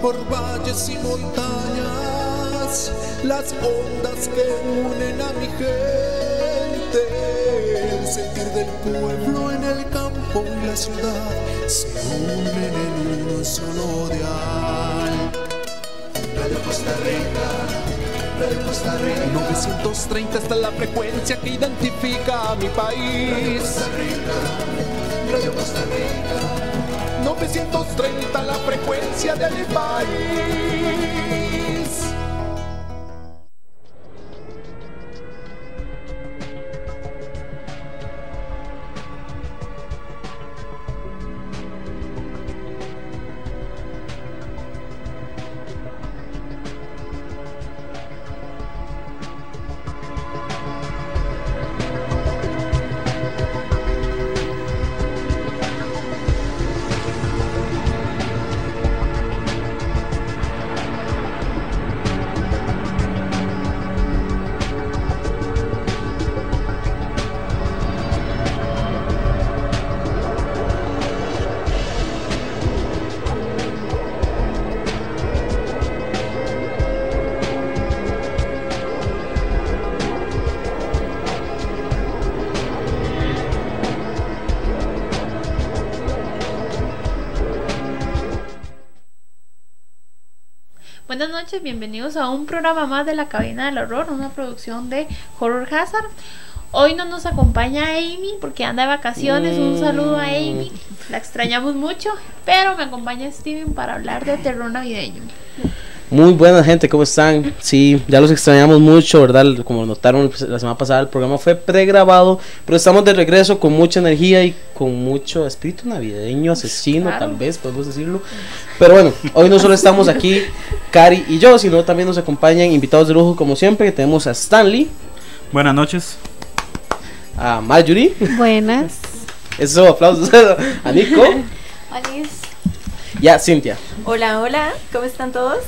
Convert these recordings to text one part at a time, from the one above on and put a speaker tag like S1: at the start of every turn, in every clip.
S1: por valles y montañas, las ondas que unen a mi gente, el sentir del pueblo en el campo y la ciudad se unen en un solo dial. Radio Costa Rica, Radio Costa Rica. 930 está la frecuencia que identifica a mi país. Costa Rica, Radio Costa Rica. 930 la frecuencia del país.
S2: Noches, bienvenidos a un programa más de la Cabina del Horror, una producción de Horror Hazard. Hoy no nos acompaña Amy porque anda de vacaciones. Un saludo a Amy, la extrañamos mucho, pero me acompaña Steven para hablar de terror navideño.
S3: Muy buena gente, ¿cómo están? Sí, ya los extrañamos mucho, ¿verdad? Como notaron pues, la semana pasada, el programa fue pregrabado, pero estamos de regreso con mucha energía y con mucho espíritu navideño, asesino,
S2: Claro.
S3: tal vez, podemos decirlo. Pero bueno, hoy no solo estamos aquí, Cari y yo, sino también nos acompañan invitados de lujo, como siempre, que tenemos a Stanley,
S4: Buenas noches.
S3: a Marjorie,
S5: Buenas.
S3: eso, aplausos, a Nico y a Cintia.
S5: Hola, hola, ¿cómo están todos?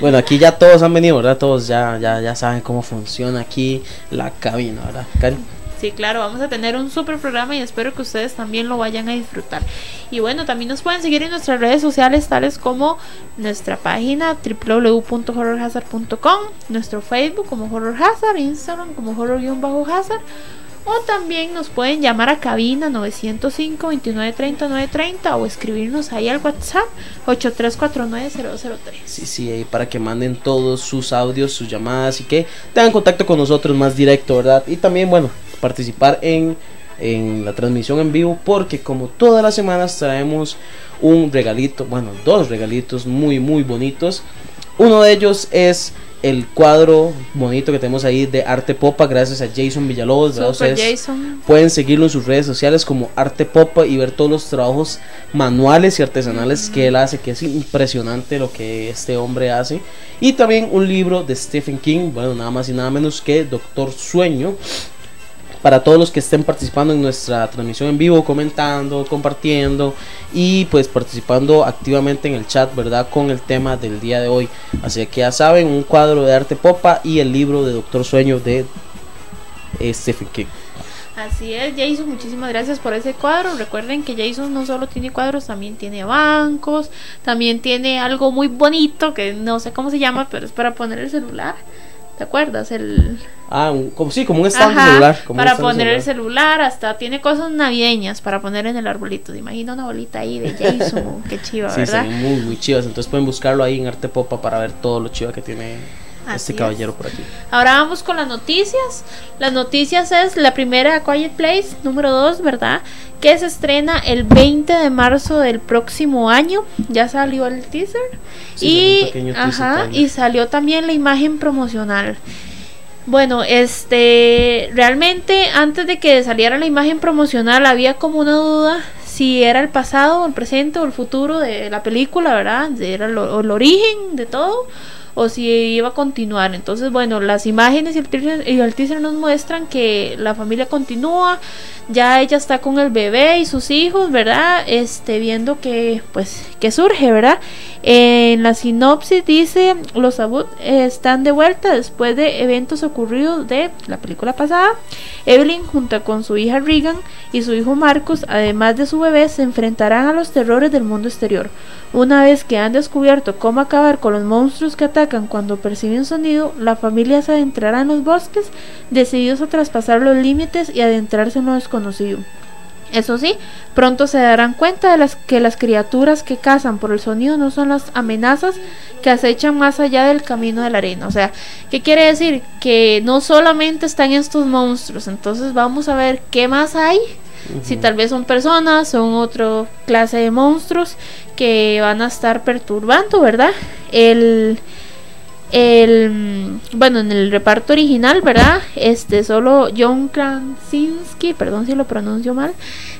S3: Bueno, aquí ya todos han venido, ¿verdad? Todos ya, ya, ya saben cómo funciona aquí la cabina, ¿verdad? Cari.
S2: Sí, claro, vamos a tener un super programa y espero que ustedes también lo vayan a disfrutar. Y bueno, también nos pueden seguir en nuestras redes sociales, tales como nuestra página www.horrorhazard.com, nuestro Facebook como Horror Hazard, Instagram como Horror-Hazard, o también nos pueden llamar a cabina 905-2930-930 o escribirnos ahí al WhatsApp 8349-003.
S3: Sí, sí, ahí para que manden todos sus audios, sus llamadas y que tengan contacto con nosotros más directo, ¿verdad? Y también, bueno, participar en, en la transmisión en vivo porque como todas las semanas traemos un regalito, bueno, dos regalitos muy, muy bonitos. Uno de ellos es el cuadro bonito que tenemos ahí de Arte Popa gracias a Jason Villalobos.
S2: Super Jason.
S3: Pueden seguirlo en sus redes sociales como Arte Popa y ver todos los trabajos manuales y artesanales que él hace, que es impresionante lo que este hombre hace. Y también un libro de Stephen King, bueno, nada más y nada menos que Doctor Sueño. Para todos los que estén participando en nuestra transmisión en vivo, comentando, compartiendo y pues participando activamente en el chat, ¿verdad? Con el tema del día de hoy. Así que ya saben, un cuadro de arte popa y el libro de Doctor Sueño de Stephen King.
S2: Así es, Jason, muchísimas gracias por ese cuadro. Recuerden que Jason no solo tiene cuadros, también tiene bancos, también tiene algo muy bonito que no sé cómo se llama, pero es para poner el celular. ¿Te acuerdas? El
S3: Ah, un- como sí, como un stand
S2: Ajá,
S3: celular. como
S2: para
S3: stand
S2: poner el
S3: celular.
S2: hasta tiene cosas navideñas para poner en el arbolito. ¿Te imaginas una bolita ahí de Jason? Qué chiva,
S3: Sí,
S2: ¿verdad?
S3: ven muy, muy chivas. Entonces pueden buscarlo ahí en Arte Popa para ver todo lo chiva que tiene
S2: Así
S3: este
S2: es.
S3: caballero por aquí.
S2: Ahora vamos con las noticias. Las noticias es la primera Quiet Place, número 2, ¿verdad? Que se estrena el 20 de marzo del próximo año. Ya salió el teaser.
S3: Sí,
S2: y,
S3: teaser
S2: ajá,
S3: trailer.
S2: y salió también la imagen promocional. Bueno, este, realmente antes de que saliera la imagen promocional había como una duda si era el pasado, el presente o el futuro de la película, ¿verdad? Si Era el origen de todo o si iba a continuar. Entonces, bueno, las imágenes y el teaser, y el nos muestran que la familia continúa, ya ella está con el bebé y sus hijos, ¿verdad? Este, viendo que, pues, que surge, ¿verdad? En la sinopsis dice, los Abud están de vuelta después de eventos ocurridos de la película pasada. Evelyn junto con su hija Regan y su hijo Marcus, además de su bebé, se enfrentarán a los terrores del mundo exterior. Una vez que han descubierto cómo acabar con los monstruos que atacan cuando perciben sonido, la familia se adentrará en los bosques, decididos a traspasar los límites y adentrarse en lo desconocido. Eso sí, pronto se darán cuenta de las que las criaturas que cazan por el sonido no son las amenazas que acechan más allá del camino de la arena. O sea, ¿qué quiere decir? Que no solamente están estos monstruos, entonces vamos a ver qué más hay. Si tal vez son personas, son otra clase de monstruos que van a estar perturbando, ¿verdad? El, el bueno en el reparto original verdad este solo John Krasinski perdón si lo pronuncio mal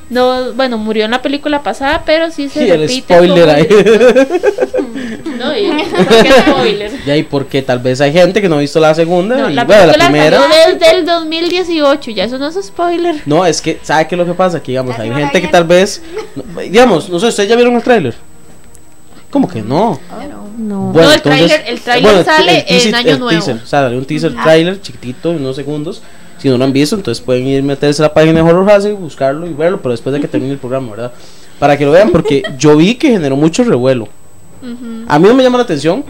S2: no bueno murió en la película pasada pero sí se
S3: el
S2: repite
S3: spoiler ahí.
S2: no y ¿por qué spoiler
S3: Ya, y porque tal vez hay gente que no ha visto la segunda
S2: no,
S3: y
S2: la
S3: bueno, la
S2: película
S3: primera.
S2: salió desde el 2018 ya eso no es spoiler
S3: No, es que, ¿sabe qué es lo que pasa? Que, digamos,
S5: Ya
S3: hay gente que tal vez, no, digamos, no sé, ¿ustedes ya vieron el tráiler? ¿Cómo que no?
S5: No.
S2: No, el tráiler- el tráiler sale en Año
S3: el
S2: Nuevo.
S3: Teaser, salió un teaser tráiler chiquitito, en unos segundos. Si no lo han visto, entonces pueden ir meterse a la página de Horror Hazard, buscarlo y verlo, pero después de que termine el programa, ¿verdad? Para que lo vean, porque yo vi que generó mucho revuelo.
S2: Ujú.
S3: A mí no me llama la atención,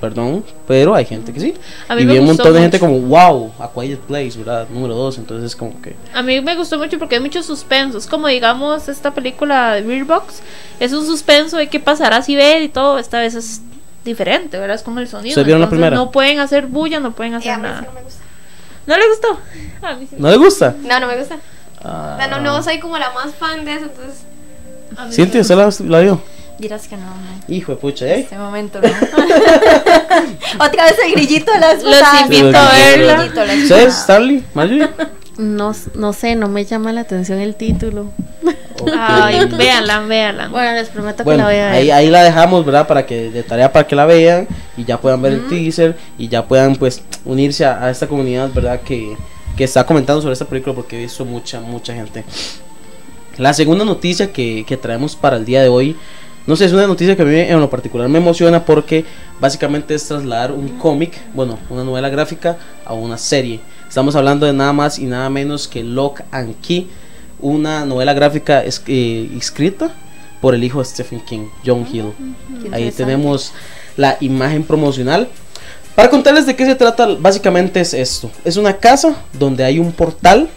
S3: perdón, pero hay gente que sí.
S2: A mí
S3: y vi un montón de gente como, wow, A Quiet Place, ¿verdad? Número 2, entonces es como que...
S2: A mí me gustó mucho porque hay mucho suspenso. Es como, digamos, esta película de Beer Box. Es un suspenso de qué pasará si ve y todo. Esta vez es diferente, ¿verdad? Es con el sonido.
S3: ¿Ustedes vieron la primera?
S2: No pueden hacer bulla, no pueden hacer
S5: a mí sí
S2: nada.
S5: no me gusta.
S2: ¿No le gustó? A mí sí.
S3: ¿No le gusta?
S5: No, no me gusta.
S3: Ah.
S5: O sea, no, no soy como la más fan de eso, entonces.
S2: Sí.
S3: ¿usted la, la vio?
S5: Dirás que no, no.
S3: Hijo de pucha,
S5: En
S3: ¿eh?
S5: este momento no. Otra vez el grillito de las
S2: Los invito a verla.
S5: El grillito de las
S3: ¿Ustedes,
S5: pasadas.
S3: Starly? ¿Marjorie?
S4: No, no sé, no me llama la atención el título.
S2: Ay, véanla, véanla.
S4: Bueno, les prometo que la voy a ver.
S3: ahí, ahí la dejamos, ¿verdad? Para que de tarea para que la vean y ya puedan ver el teaser y ya puedan pues unirse a, a esta comunidad, ¿verdad? Que, que está comentando sobre esta película porque he visto mucha, mucha gente. La segunda noticia que, que traemos para el día de hoy, no sé, es una noticia que a mí en lo particular me emociona porque básicamente es trasladar un cómic, bueno, una novela gráfica a una serie. Estamos hablando de nada más y nada menos que Lock and Key, una novela gráfica es- eh, escrita por el hijo de Stephen King, John Hill. Ahí tenemos la imagen promocional. Para contarles de qué se trata, básicamente es esto. Es una casa donde hay un portal,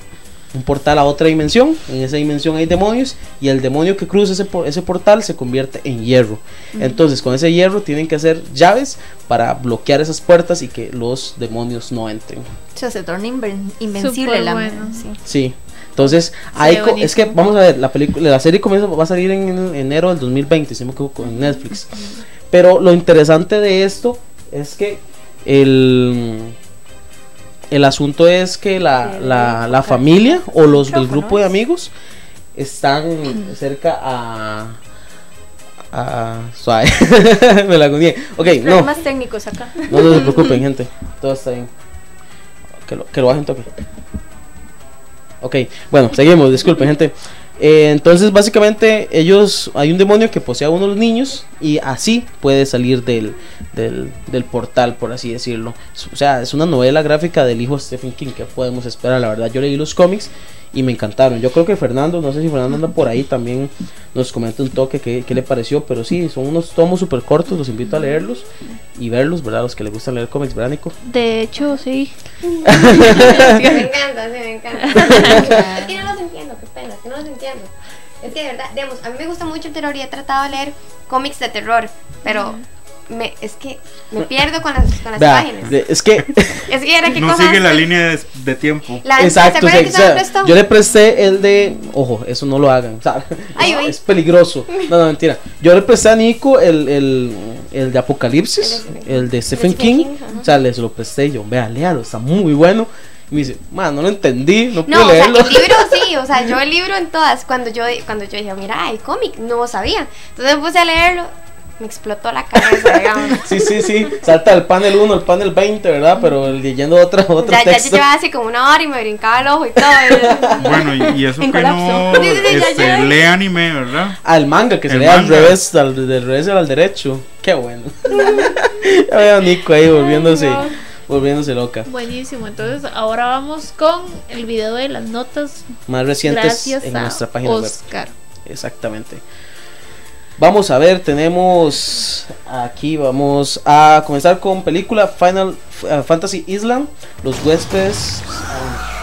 S3: un portal a otra dimensión. En esa dimensión hay demonios y el demonio que cruza ese, ese portal se convierte en hierro. Entonces con ese hierro tienen que hacer llaves para bloquear esas puertas y que los demonios no entren.
S5: O sea, se torna inven- invencible la
S2: bueno.
S5: sí.
S3: Sí. Entonces, hay co- es que vamos a ver, la película, la serie comienza, va a salir en enero del 2020, si me equivoco, en Netflix. Pero lo interesante de esto es que el, el asunto es que la, la, la familia o los del grupo de amigos están cerca a... a suave, me la agoné. Ok, no,
S5: Problemas técnicos acá.
S3: no, no se preocupen, gente. Todo está bien. Que lo, que lo bajen toque. Ok, bueno, seguimos. Disculpen, gente. Eh, entonces, básicamente, ellos. Hay un demonio que posee a uno de los niños. Y así puede salir del, del, del portal, por así decirlo. O sea, es una novela gráfica del hijo de Stephen King. que podemos esperar? La verdad, yo leí los cómics y me encantaron. Yo creo que Fernando, no sé si Fernando anda por ahí también nos comenta un toque qué, qué le pareció, pero sí, son unos tomos súper cortos, los invito a leerlos y verlos, ¿verdad? Los que les gustan leer cómics, ¿verdad, Nico?
S2: De hecho, sí.
S5: me encanta, sí, me encanta. es que no los entiendo, qué pena, que no los entiendo. Es que de verdad, digamos, a mí me gusta mucho el terror y he tratado de leer cómics de terror, pero me, es que me pierdo con las, con las
S3: Vea, de- es que
S5: Es que era que
S6: No sigue la línea de, de tiempo.
S5: La,
S3: Exacto,
S5: ¿Se
S3: o sea, yo le presté el de, ojo, eso no lo hagan, o sea,
S5: Ay,
S3: es, peligroso. No, no, mentira. Yo le presté a Nico el, el, el de Apocalipsis,
S5: El de-
S3: el de Stephen
S5: Stephen
S3: King,
S5: King,
S3: o sea, les lo presté yo, vea, léalo, está muy bueno. Me dice, man, no lo entendí, no pude
S5: No, o sea, el libro sí, o sea, yo el libro en todas, cuando yo, cuando yo dije, mira, hay cómic, no sabía. Entonces me puse a leerlo me explotó la cabeza, digamos.
S3: Sí, sí, sí. Salta el panel 1, el panel 20, ¿verdad? Pero leyendo otra, otro
S5: Ya, ya
S3: texto.
S5: yo llevaba así como una hora y me brincaba el ojo y todo.
S6: Bueno, y, y eso
S5: En
S6: que no
S5: colapso. Ya
S6: este, lee anime, ¿verdad?
S3: El manga, que
S6: El
S3: sería al
S6: manga.
S3: revés, al, del revés al derecho. Qué bueno. ya veo a Nico ahí volviéndose,
S2: no.
S3: Volviéndose loca.
S2: Buenísimo, entonces ahora vamos con el video de las notas
S3: Más recientes
S2: gracias
S3: en
S2: a
S3: nuestra página web.
S2: Oscar.
S3: Exactamente. Vamos a ver, tenemos aquí, vamos a comenzar con película Final eh, Fantasy Island, Los huéspedes.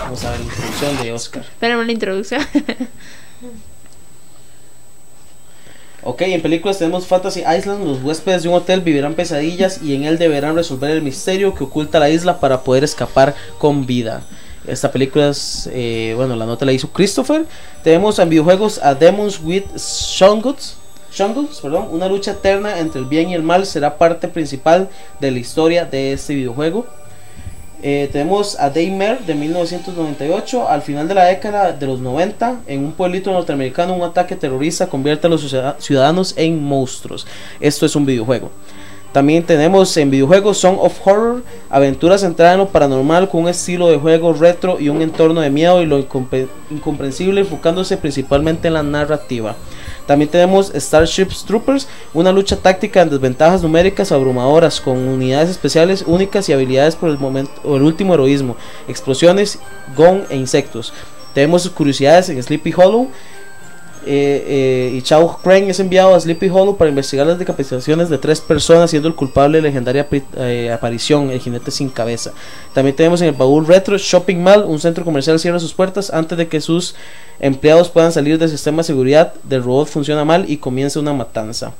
S3: Vamos a ver la introducción de Oscar.
S2: Espérame la introducción.
S3: Ok, en películas tenemos Fantasy Island, los huéspedes de un hotel vivirán pesadillas y en él deberán resolver el misterio que oculta la isla para poder escapar con vida. Esta película es, eh, bueno, la nota la hizo Christopher. Tenemos en videojuegos a Demons with Shonguts, perdón, una lucha eterna entre el bien y el mal será parte principal de la historia de este videojuego. Eh, tenemos a Daymare de 1998. Al final de la década de los 90, en un pueblito norteamericano, un ataque terrorista convierte a los ciudad- ciudadanos en monstruos. Esto es un videojuego. También tenemos en videojuegos Song of Horror, aventuras centradas en lo paranormal con un estilo de juego retro y un entorno de miedo y lo incomprensible, enfocándose principalmente en la narrativa. También tenemos Starship Troopers, una lucha táctica en desventajas numéricas abrumadoras con unidades especiales únicas y habilidades por el momento o el último heroísmo, explosiones, gong e insectos. Tenemos curiosidades en Sleepy Hollow. Eh, eh, y Chao Crane es enviado a Sleepy Hollow para investigar las decapitaciones de tres personas, siendo el culpable de la legendaria eh, aparición, el jinete sin cabeza. También tenemos en el baúl retro Shopping Mall, un centro comercial cierra sus puertas antes de que sus empleados puedan salir del sistema de seguridad del robot funciona mal y comienza una matanza.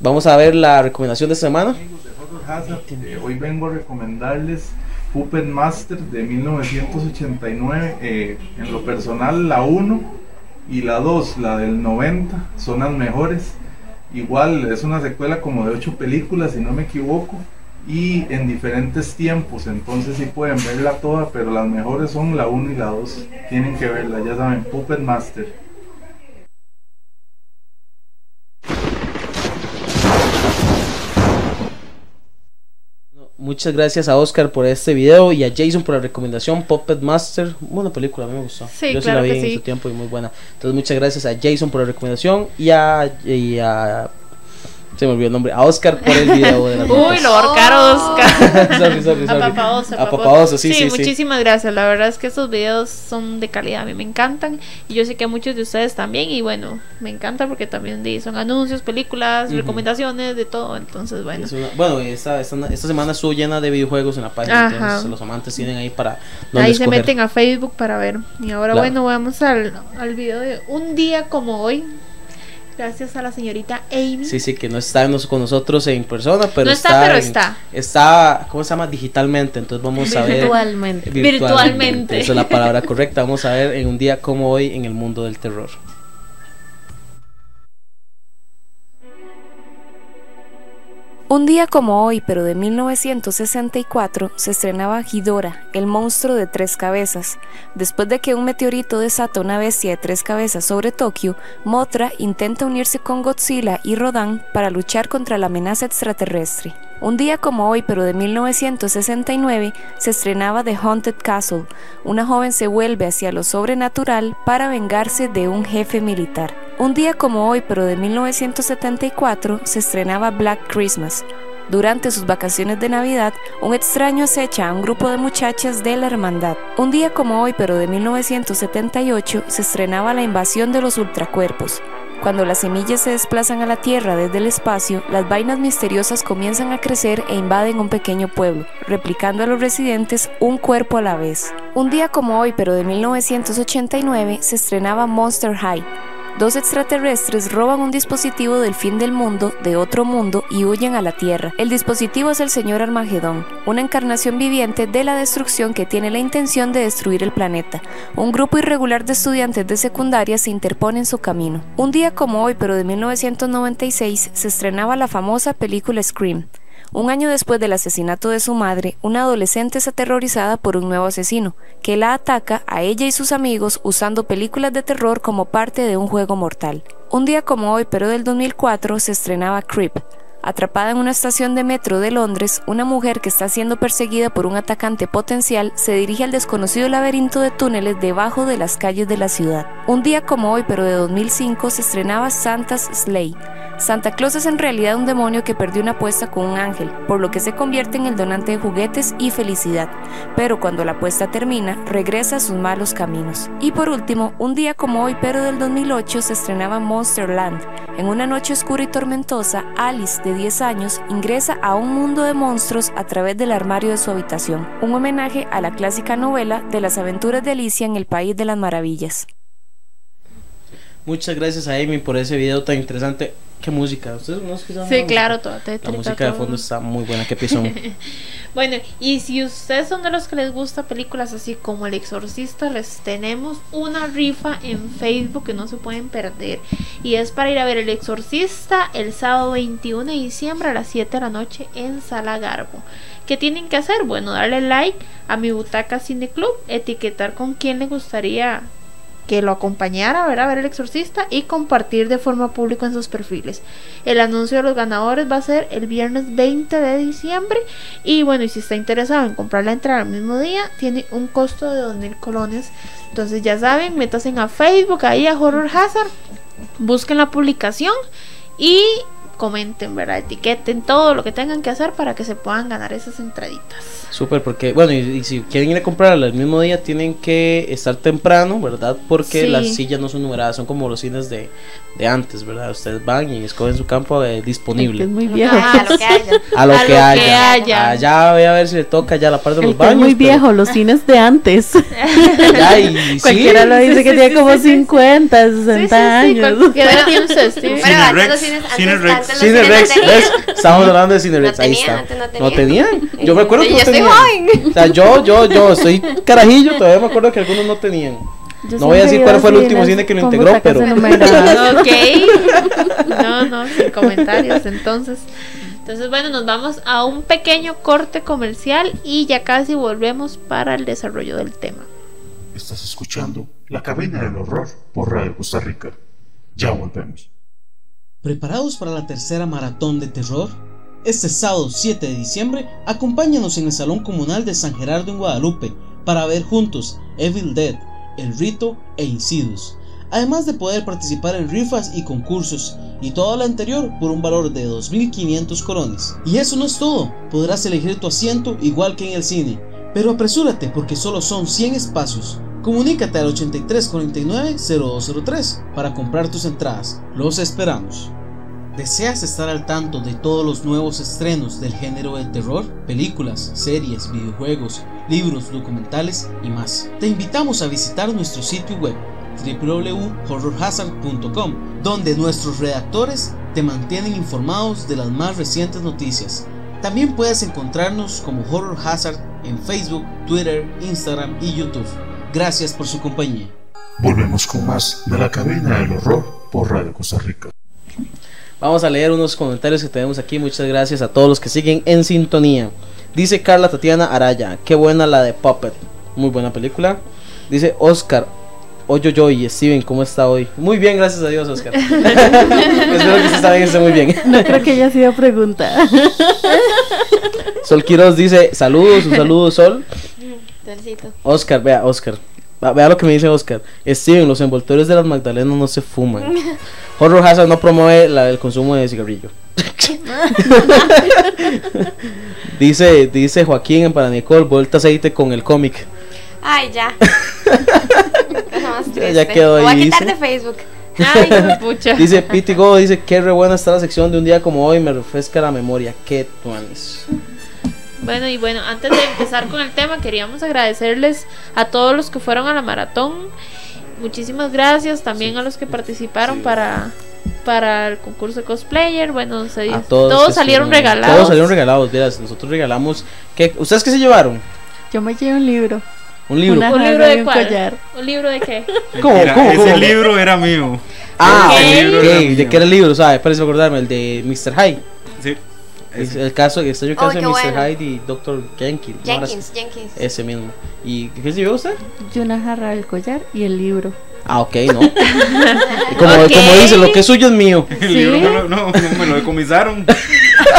S3: Vamos a ver la recomendación de esta semana.
S7: Eh, hoy vengo a recomendarles Puppet Master de 1989. eh, en lo personal, la 1 y la 2, la del 90, son las mejores. Igual es una secuela como de 8 películas, si no me equivoco, y en diferentes tiempos. Entonces, sí pueden verla toda, pero las mejores son la 1 y la 2. Tienen que verla, ya saben, Puppet Master.
S3: Muchas gracias a Oscar por este video y a Jason por la recomendación Puppet Master. Buena película, a mí me gustó.
S2: Sí,
S3: Yo sí
S2: claro
S3: la vi en
S2: sí.
S3: su tiempo y muy buena. Entonces muchas gracias a Jason por la recomendación y a, y a- se me olvidó el nombre, a Oscar por el video de las
S2: Uy,
S3: notas.
S2: lo ahorcaron Oscar.
S3: sorry, sorry,
S2: A
S3: sorry.
S2: Papaoso,
S3: A Papaoso, sí, sí, sí.
S2: muchísimas gracias. La verdad es que estos videos son de calidad, a mí me encantan. Y yo sé que a muchos de ustedes también. Y bueno, me encanta porque también son anuncios, películas, recomendaciones, de todo. Entonces, bueno.
S3: Es una- bueno, esta, esta, esta semana estuvo llena de videojuegos en la página,
S2: Ajá.
S3: entonces los amantes tienen ahí para
S2: Ahí se meten a Facebook para ver. Y ahora,
S3: Claro.
S2: bueno, vamos al, al video de un día como hoy. Gracias a la señorita Amy.
S3: Sí, sí, que no está con nosotros en persona, pero
S2: No está, pero
S3: en-
S2: está.
S3: Está, ¿cómo se llama? Digitalmente, entonces vamos a ver.
S4: Virtualmente.
S2: Virtualmente.
S3: Esa es la palabra correcta. Vamos a ver en un día como hoy en el mundo del terror.
S8: Un día como hoy, pero de 1964, se estrenaba Ghidorah, el monstruo de tres cabezas. Después de que un meteorito desata una bestia de tres cabezas sobre Tokio, Mothra intenta unirse con Godzilla y Rodan para luchar contra la amenaza extraterrestre. Un día como hoy, pero de 1969, se estrenaba The Haunted Castle. Una joven se vuelve hacia lo sobrenatural para vengarse de un jefe militar. Un día como hoy, pero de 1974, se estrenaba Black Christmas. Durante sus vacaciones de Navidad, un extraño acecha a un grupo de muchachas de la hermandad. Un día como hoy, pero de 1978, se estrenaba La invasión de los ultracuerpos. Cuando las semillas se desplazan a la Tierra desde el espacio, las vainas misteriosas comienzan a crecer e invaden un pequeño pueblo, replicando a los residentes un cuerpo a la vez. Un día como hoy, pero de 1989, se estrenaba Monster High. Dos extraterrestres roban un dispositivo del fin del mundo, de otro mundo, y huyen a la Tierra. El dispositivo es el Señor Armagedón, una encarnación viviente de la destrucción que tiene la intención de destruir el planeta. Un grupo irregular de estudiantes de secundaria se interpone en su camino. Un día como hoy, pero de 1996, se estrenaba la famosa película Scream. Un año después del asesinato de su madre, una adolescente es aterrorizada por un nuevo asesino, que la ataca a ella y sus amigos usando películas de terror como parte de un juego mortal. Un día como hoy, pero del 2004, se estrenaba Creep. Atrapada en una estación de metro de Londres, una mujer que está siendo perseguida por un atacante potencial se dirige al desconocido laberinto de túneles debajo de las calles de la ciudad. Un día como hoy, pero de 2005, se estrenaba Santa's Sleigh. Santa Claus es en realidad un demonio que perdió una apuesta con un ángel, por lo que se convierte en el donante de juguetes y felicidad, pero cuando la apuesta termina, regresa a sus malos caminos. Y por último, un día como hoy, pero del 2008, se estrenaba Monsterland. En una noche oscura y tormentosa, Alice, 10 años, ingresa a un mundo de monstruos a través del armario de su habitación, un homenaje a la clásica novela de las aventuras de Alicia en el País de las Maravillas.
S3: Muchas gracias a Amy por ese video tan interesante. ¿Qué música? ¿Ustedes no escuchan
S2: Sí,
S3: la
S2: claro, todo
S3: La música de fondo está muy buena. ¿Qué pisón?
S2: Bueno, y si ustedes son de los que les gusta películas así como El Exorcista, les tenemos una rifa en Facebook que no se pueden perder. Y es para ir a ver El Exorcista el sábado 21 de diciembre a las 7 de la noche en Sala Garbo. ¿Qué tienen que hacer? Bueno, darle like a mi butaca Cine Club, etiquetar con quién le gustaría que lo acompañara ¿verdad? a ver el exorcista y compartir de forma pública en sus perfiles. El anuncio de los ganadores va a ser el viernes 20 de diciembre y bueno, y si está interesado en comprar la entrada al mismo día, tiene un costo de 2.000 colones. Entonces ya saben, métanse a Facebook, ahí a Horror Hazard, busquen la publicación y comenten, ¿verdad? Etiqueten todo lo que tengan que hacer para que se puedan ganar esas entraditas.
S3: Súper, porque, bueno, y, y si quieren ir a comprarla el mismo día, tienen que estar temprano, ¿verdad? Porque
S2: Sí.
S3: las sillas no son numeradas, son como los cines de, de antes, ¿verdad? Ustedes van y escogen su campo eh,
S4: Es
S3: disponible.
S4: muy viejo.
S5: Ah, lo que haya.
S3: A lo
S2: A
S3: que
S2: lo que
S3: haya. Allá voy a ver si le toca ya la parte de
S4: El
S3: los
S4: que es
S3: baños.
S4: muy
S3: pero
S4: viejo, los cines de antes.
S3: allá y sí,
S4: Cualquiera lo dice
S2: sí,
S4: que
S2: sí,
S4: tiene
S2: sí,
S4: como
S2: sí, sí.
S4: 50,
S2: Sí,
S4: 60
S2: sí, sí,
S4: años.
S2: cualquiera tiene
S5: antes los cines,
S6: Cine
S5: antes,
S6: Rex.
S5: Antes no.
S3: ¿ves? Estamos hablando de Cine
S5: No
S3: Rex, ahí está.
S5: antes no tenían.
S3: tenían. Yo me acuerdo que no
S5: yo estoy
S3: tenían.
S5: joven.
S3: O sea, yo, yo, yo soy carajillo, todavía me acuerdo que algunos no tenían.
S4: Yo
S3: No voy a decir cuál fue el último cine que lo integró, pero-.
S2: Ok. No, no, sin comentarios. Entonces, entonces bueno, nos vamos a un pequeño corte comercial y ya casi volvemos para el desarrollo del tema.
S9: Estás escuchando La Cabina del Horror por Radio Costa Rica. Ya volvemos.
S3: ¿Preparados para la tercera maratón de terror? Este sábado 7 de diciembre, acompáñanos en el Salón Comunal de San Gerardo en Guadalupe para ver juntos Evil Dead, El Rito e Insidious. Además de poder participar en rifas y concursos y todo lo anterior por un valor de 2.500 colones. Y eso no es todo, podrás elegir tu asiento igual que en el cine. Pero apresúrate porque solo son 100 espacios. Comunícate al 8349-0203 para comprar tus entradas. Los esperamos. ¿Deseas estar al tanto de todos los nuevos estrenos del género del terror? Películas, series, videojuegos, libros, documentales y más. Te invitamos a visitar nuestro sitio web www.horrorhazard.com donde nuestros redactores te mantienen informados de las más recientes noticias. También puedes encontrarnos como Horror Hazard en Facebook, Twitter, Instagram y YouTube. Gracias por su compañía.
S9: Volvemos con más de La Cabina del Horror por Radio Costa Rica.
S3: Vamos a leer unos comentarios que tenemos aquí. Muchas gracias a todos los que siguen en sintonía. Dice Carla Tatiana Araya, qué buena la de Puppet. Muy buena película. Dice Oscar, oye yo y Steven, ¿cómo está hoy? Muy bien, gracias a Dios, Oscar. Espero que usted también esté muy bien.
S4: No creo que haya sido pregunta.
S3: Sol Quiroz dice, saludos, un saludo Sol.
S5: Solcito.
S3: Oscar, vea, Oscar. Vea lo que me dice Oscar. Steven, los envoltorios de las magdalenas no se fuman. Horror Hazard no promueve la- el consumo de cigarrillo. dice, dice Joaquín en Paranicol, vuelta aceite con el cómic.
S5: Ay, ya.
S3: Ya- quedó
S5: Lo Voy a
S3: ahí,
S5: quitar
S3: dice.
S5: de Facebook.
S2: Ay, pucha.
S3: Dice Pity Go, dice que re buena está la sección de un día como hoy, me refresca la memoria. Qué tuanis.
S2: Bueno, y bueno, antes de empezar con el tema, queríamos agradecerles a todos los que fueron a la maratón. Muchísimas gracias también a los que participaron para, para el concurso de cosplayer. Bueno, se,
S3: todos,
S2: todos salieron
S3: estuvieron-
S2: regalados.
S3: Todos salieron regalados, vieras, nosotros regalamos. ¿qué? ¿Ustedes qué se llevaron?
S4: Yo me llevo un libro.
S3: Un libro.
S4: Una
S2: ¿Un libro de
S4: un
S2: cuál?
S4: collar.
S2: ¿Un libro de qué?
S3: ¿Cómo,
S6: Mira,
S3: cómo,
S6: ese
S3: cómo?
S6: libro era mío.
S3: Ah,
S2: Ok.
S6: Ese libro era
S3: ok,
S6: mío.
S3: ¿de qué era el libro? ¿Sabe? Parece acordarme, el de Mr. High.
S6: Sí.
S3: Es el caso que está yo que
S5: Oh, qué
S3: Mr.
S5: bueno.
S3: Hyde y Dr. Jenkins. ¿no? Ahora sí.
S5: Jenkins, Jenkins.
S3: Ese mismo. ¿Y qué se llevó usted?
S4: Yuna Jarra del collar y el libro.
S3: Ah, ok, ¿no? Como,
S2: Ok.
S3: como dice, lo que es suyo es mío.
S6: El libro me lo, no, no, me lo decomisaron.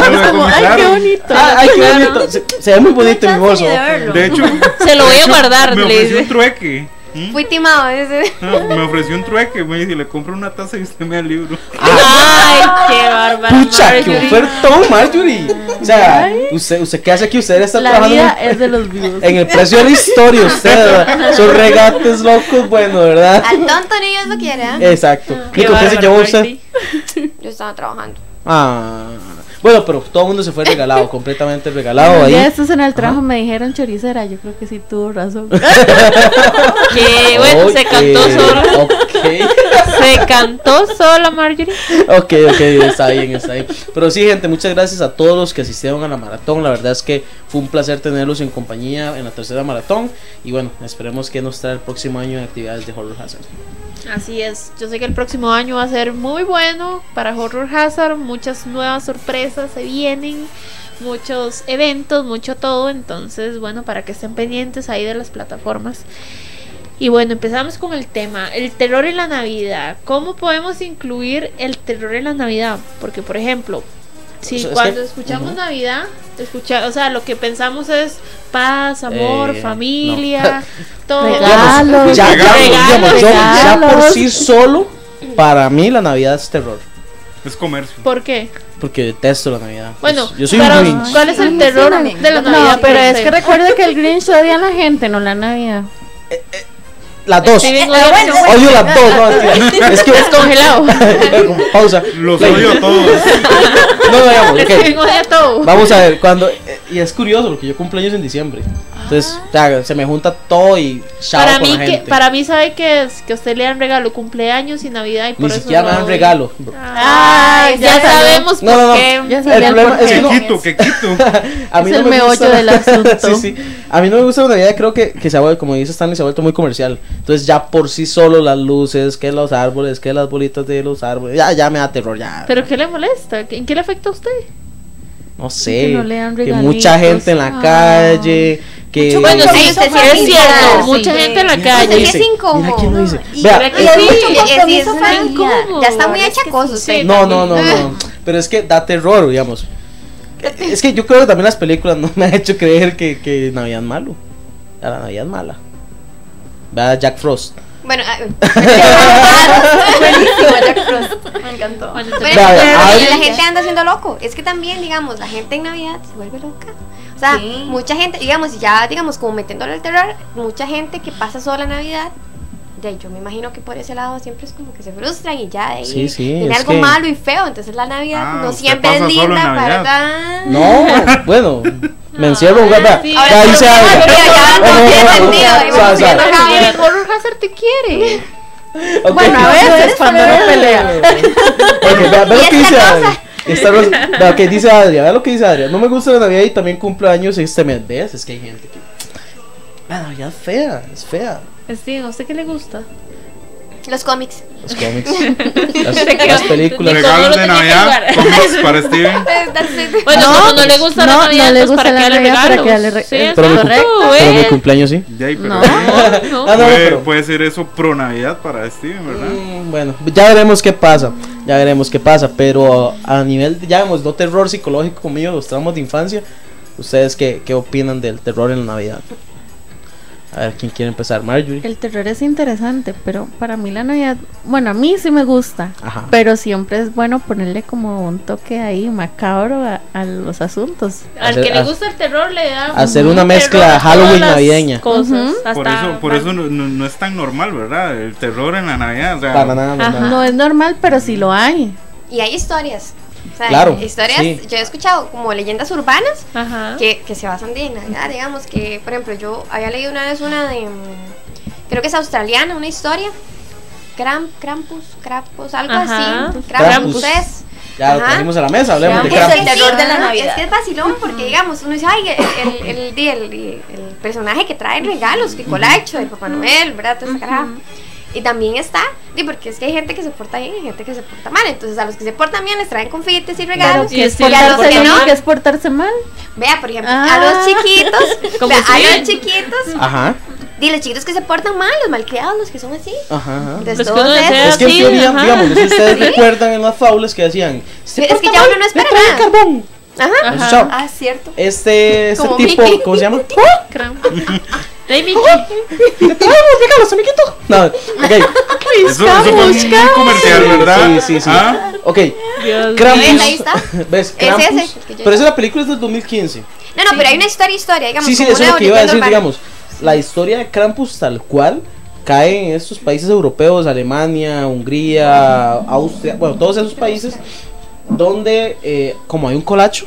S6: Me lo
S4: Como, ay, qué
S6: decomisaron.
S4: bonito.
S3: Ah, ay, qué bonito. Se, se ve muy bonito mi bolso.
S6: De hecho,
S2: Se lo voy a guardar,
S6: me
S2: le
S6: ofreció
S2: dice.
S6: un trueque. ¿Mm?
S5: Fui timado ese.
S6: No, me ofreció un trueque. Me dice, le compro una taza y usted me da el libro.
S2: Ay, qué bárbaro.
S3: Pucha, qué
S2: Marjorie.
S3: ofertón, Marjorie. O sea, usted, usted qué hace aquí, usted está
S4: La
S3: trabajando
S4: vida
S3: en,
S4: es de los vivos.
S3: en el precio de la historia, usted. Son regates locos, bueno, ¿verdad?
S5: Al tonto ni Dios lo quiere, ¿eh?
S3: Exacto.
S2: Qué
S3: Nico, ¿qué se llevó usted?
S5: Yo estaba trabajando.
S3: Ah, bueno, pero todo el mundo se fue regalado, completamente regalado
S4: Ya
S3: ahí.
S4: estos en el trabajo me dijeron choricera. Yo creo que sí tuvo razón.
S2: Que bueno, se
S3: Ok,
S2: cantó solo.
S3: Ok,
S2: Se cantó sola, Marjorie.
S3: ok, ok, está bien, está bien. Pero sí, gente, muchas gracias a todos los que asistieron a la maratón. La verdad es que fue un placer tenerlos en compañía en la tercera maratón. Y bueno, esperemos que nos trae el próximo año de actividades de Horror Hazard.
S2: Así es, yo sé que el próximo año va a ser muy bueno para Horror Hazard, muchas nuevas sorpresas se vienen, muchos eventos, mucho todo, entonces bueno, para que estén pendientes ahí de las plataformas. Y bueno, empezamos con el tema, el terror en la Navidad. ¿Cómo podemos incluir el terror en la Navidad? Porque por ejemplo, si
S3: O sea, es
S2: cuando
S3: que-
S2: escuchamos
S3: Ujú.
S2: Navidad, escucha, o sea, lo que pensamos es paz, amor,
S3: Eh,
S2: familia, todo.
S4: Regalos.
S3: ya, ya,
S2: Regalos,
S3: digamos, yo, ya por
S4: regalos.
S3: sí solo, para mí la Navidad es terror.
S6: Es comercio.
S2: ¿Por qué?
S3: Porque detesto la Navidad.
S2: Bueno,
S3: yo soy
S2: pero
S3: un Grinch.
S2: ¿cuál es el terror de la Navidad?
S4: No, pero
S2: per
S4: es que recuerda que el Grinch odia a la gente, no la Navidad.
S2: Vengo
S5: Eh,
S2: de-
S5: bueno,
S2: no,
S3: Odio las dos, no. Es que
S2: Descongelado.
S3: Como pausa.
S6: Los odio a todos.
S3: No, no, digamos,
S2: Es.
S3: Vamos a ver, cuando. eh, y es curioso porque yo cumpleaños en diciembre. Entonces, sea, se me junta todo y chao
S2: Para
S3: con
S2: mí,
S3: la
S2: que,
S3: gente.
S2: para mí, ¿sabe qué es? Que a usted le dan regalo cumpleaños y Navidad y por
S3: Ni
S2: eso
S3: siquiera
S2: lo
S3: me dan regalo.
S2: Ay, ya,
S4: ya
S2: sabemos
S3: No,
S2: por
S3: no, no.
S2: qué.
S4: Ya
S3: El problema es que no-
S6: Que quito, que quito.
S3: A mí
S4: Es
S3: no
S4: el
S3: me
S4: meollo
S3: gusta
S4: del asunto.
S3: sí, sí. A mí no me gusta la Navidad, creo que, que se ha vuelto, como dice Stanley, se ha vuelto muy comercial. Entonces ya por sí solo las luces, que los árboles, que las bolitas de los árboles, ya, ya me da terror, ya.
S2: ¿Pero qué le molesta? ¿En qué le afecta a usted?
S3: No sé.
S4: Que no le dan
S3: que mucha gente en la
S4: Ah.
S3: calle, que...
S2: Bueno, sí, es cierto.
S5: sí.
S2: Mucha gente en la calle.
S5: es incómodo.
S3: Mira quién lo dice. Vea,
S2: mira que
S3: es-
S2: sí,
S5: mucho
S2: es- es-
S5: compromiso
S2: es
S5: familiar.
S2: incómodo.
S5: Ya está muy
S2: sí,
S5: usted.
S3: No, no, no, no. Pero es que da terror, digamos. Es que yo creo que también las películas no me han hecho creer que, que Navidad es malo. La Navidad es mala. Vea Jack Frost.
S5: Bueno, ah, buenísimo, Jack Frost. Me encantó.
S2: Bueno,
S5: Pero la gente anda haciendo loco. Es que también, digamos, la gente en Navidad se vuelve loca. O sea, mucha gente, digamos, ya, digamos, como metiéndole el terror, mucha gente que pasa sola Navidad. Ya, yo me imagino que por ese lado siempre es como que se frustran y ya de ahí
S3: Sí, sí,
S5: tiene algo
S3: que-
S5: malo y feo. Entonces la Navidad
S6: Ah,
S5: no siempre es linda. ¿verdad?
S3: No, bueno, me encierro en un vea,
S2: sí.
S5: Ahora,
S3: Adria.
S5: ya, ya, no tiene sentido,
S2: Hazard te quiere.
S4: Bueno, a veces cuando no pelea.
S3: Ok, vea, lo que
S5: esta
S3: dice. Adria. Vea lo que dice Adria, vea lo que dice Adria. No me gusta la Navidad y también cumple años este mes. ¿Ves? Es que hay gente que. La Navidad es fea, es fea.
S2: Steven, ¿a usted qué le gusta?
S5: Los cómics.
S3: Los cómics, las, las películas.
S2: No
S6: Regalos
S2: lo
S6: de Navidad, cómics para Steven.
S2: Bueno,
S4: No,
S2: no le gusta la
S4: no,
S2: Navidad,
S4: no le
S2: pues
S4: gusta
S2: para
S4: la
S2: que
S4: Navidad, para
S2: regalos.
S4: que darle re-
S2: Sí,
S4: es
S3: Pero mi, pero mi cumpleaños sí.
S6: Ya, pero
S2: No, no.
S3: Ah, no,
S6: puede, puede ser eso pro Navidad para Steven, ¿verdad?
S3: Mm, Bueno, ya veremos qué pasa. Ya veremos qué pasa. Pero a nivel, ya vemos, no terror psicológico mío, los traumas de infancia. ¿Ustedes qué, qué opinan del terror en la Navidad? A ver, ¿quién quiere empezar? Marjorie.
S4: El terror es interesante, pero para mí la Navidad, bueno, a mí sí me gusta,
S3: Ajá.
S4: pero siempre es bueno ponerle como un toque ahí macabro a, a los asuntos.
S2: Al
S3: Hacer-
S2: que le gusta el terror le da
S3: hacer
S2: un
S3: una mezcla Halloween navideña.
S2: Cosas,
S4: Ujú.
S2: hasta-
S6: Por eso, por eso no, no- no es tan normal, ¿verdad? El terror en la Navidad. O sea,
S3: Para nada, no.
S4: No es normal, pero sí lo hay.
S5: Y hay historias. O sea,
S3: Claro,
S5: historias,
S3: sí.
S5: yo he escuchado como leyendas urbanas
S2: Ajá.
S5: que, que se basan de Navidad, digamos que, por ejemplo, yo había leído una vez una de, mm, creo que es australiana, una historia, Kram, Krampus, Krampus, algo
S2: Ajá.
S5: así,
S3: Krampus.
S5: Krampus es.
S3: Ya lo
S5: Ajá.
S3: trajimos a la mesa, hablemos de
S5: Es
S3: Krampus.
S5: el
S10: terror de la Navidad.
S5: Es que es vacilón porque, digamos, uno dice, ay, el, el, el, el- personaje que trae regalos, que colacho, el Papá Noel, ¿verdad? Toda esa. Y también está Sí, porque es que hay gente que se porta bien y hay gente que se porta mal. Entonces, a los que se portan bien les traen confites y regalos.
S4: ¿Qué es
S5: y a los que no,
S4: ¿Qué es portarse mal?
S5: vea, por ejemplo,
S4: Ah.
S5: a los chiquitos,
S2: Como
S5: vea, a los chiquitos,
S3: Ajá,
S5: y los chiquitos que se portan mal, los malcriados, los que son así.
S3: ajá, ajá.
S5: Entonces,
S2: Los que
S5: todos
S2: desea-
S3: Es que en teoría,
S2: ajá.
S3: digamos, no sé si ustedes
S5: Sí.
S3: recuerdan en las faulas que decían, "Se
S5: Es que ya
S3: mal,
S5: uno no espera nada.
S3: carbón.
S5: Ajá.
S3: Chao.
S5: Ah, cierto.
S3: Este, este tipo,
S5: Mickey.
S3: ¿cómo se llama?
S2: Hey, Mickey.
S3: ¡Te traemos regalos, amiguito! No, ok.
S6: Eso, eso fue un, un comercial, ¿verdad?
S3: Sí, sí, sí.
S6: ¿Ah?
S3: Ok,
S2: Dios
S3: Krampus.
S5: ¿Ves? Ahí está.
S3: ¿Ves?
S5: Es
S3: Krampus.
S5: ese, el que yo
S3: Pero esa la película es del 2015.
S5: No, no, pero hay una historia, historia, digamos.
S3: Sí, sí, eso es lo que iba a decir,
S5: urbana.
S3: digamos. La historia de Krampus tal cual cae en estos países europeos, Alemania, Hungría, Austria, bueno, todos esos países donde eh, como hay un colacho,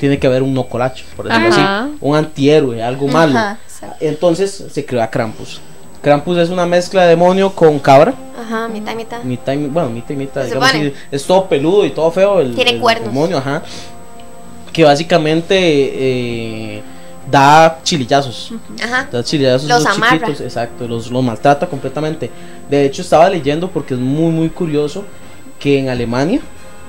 S3: tiene que haber un no colacho, por decirlo
S2: Ajá.
S3: así, un antihéroe, algo malo.
S5: Ajá.
S3: Entonces se creó a Krampus. Krampus es una mezcla de demonio con cabra.
S5: Ajá, mitad y mitad.
S3: Mitad y, bueno, mitad y mitad, digamos es todo peludo y todo feo. El,
S5: Tiene
S3: el
S5: cuernos.
S3: demonio, ajá. Que básicamente eh, da chilillazos.
S5: Ajá.
S3: Da chilillazos
S5: Los
S3: chiquitos, exacto, los, los maltrata completamente. De hecho, estaba leyendo porque es muy, muy curioso que en Alemania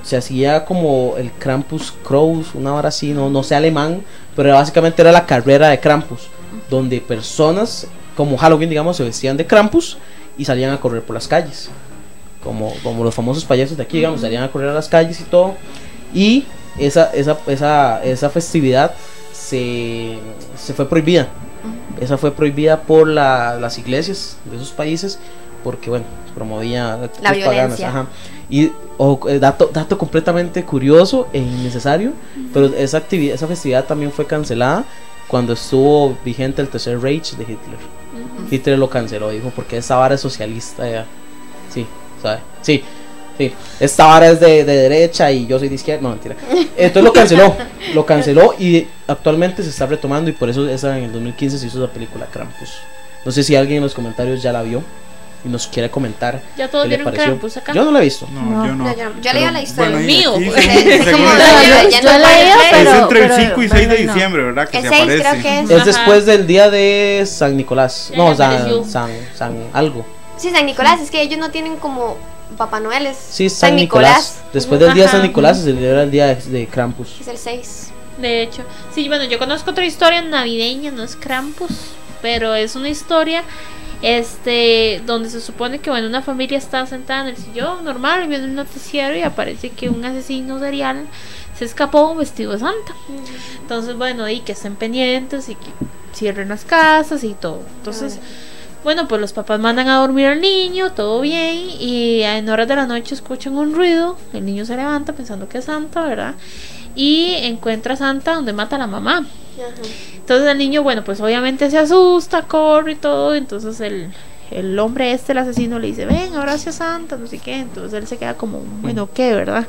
S3: se hacía como el Krampus Kraus, una hora así, no, no sé alemán, pero básicamente era la carrera de Krampus, donde personas como Halloween, digamos, se vestían de Krampus y salían a correr por las calles. Como, como los famosos payasos de aquí, digamos, salían a correr a las calles y todo. Y esa, esa, esa, esa festividad se, se fue prohibida. Esa fue prohibida por la- las iglesias de esos países porque, bueno, promovía
S5: La violencia.
S3: ajá. Y o, eh, dato, dato completamente curioso e innecesario, pero esa, actividad, esa festividad también fue cancelada cuando estuvo vigente el tercer Reich de Hitler. Hitler lo canceló, dijo, porque esta vara es socialista ya. Sí, ¿sabe? Sí, sí. Esta vara es de, de derecha y yo soy de izquierda. No, mentira. Entonces lo canceló. Lo canceló y actualmente se está retomando y por eso esa, en el 2015 se hizo la película Krampus. No sé si alguien en los comentarios ya la vio y nos quiere comentar.
S2: Ya todos
S3: qué le
S2: vieron
S3: pareció.
S2: Krampus acá.
S3: Yo no la he visto.
S6: No, yo no.
S5: No, yo- la historia.
S6: y
S2: Mío,
S6: aquí,
S2: pues.
S5: Es como
S6: el-
S5: la leyenda pero-
S6: es entre el
S4: pero-
S6: 5 y 6 de
S4: no.
S6: diciembre, ¿verdad? Que
S5: El
S6: se
S5: 6
S6: aparece.
S5: creo que es.
S3: Es después del día de San Nicolás.
S2: Ya,
S3: No,
S2: ya
S3: San. San, San algo.
S5: Sí, San Nicolás, es que ellos no tienen como Papá Noel, es
S3: Sí, San, Nicolás. Después del día de San. Nicolás se celebra el día de, de Krampus.
S5: Es el 6.
S2: De hecho, sí, bueno, yo conozco otra historia navideña, no es Krampus, pero es una historia este donde se supone que bueno, una familia está sentada en el sillón normal viendo el noticiero y aparece que un asesino serial se escapó vestido de santa. Entonces, bueno, y que estén pendientes y que cierren las casas y todo. Entonces, bueno, pues los papás mandan a dormir al niño, todo bien, y en horas de la noche escuchan un ruido, el niño se levanta pensando que es Santa, ¿verdad? Y encuentra a Santa donde mata a la mamá. Entonces el niño, bueno, pues obviamente se asusta, corre y todo, entonces el, el hombre este, el asesino, le dice, ven, ahora hacia Santa, no sé qué, entonces él se queda como, bueno, ¿qué, verdad?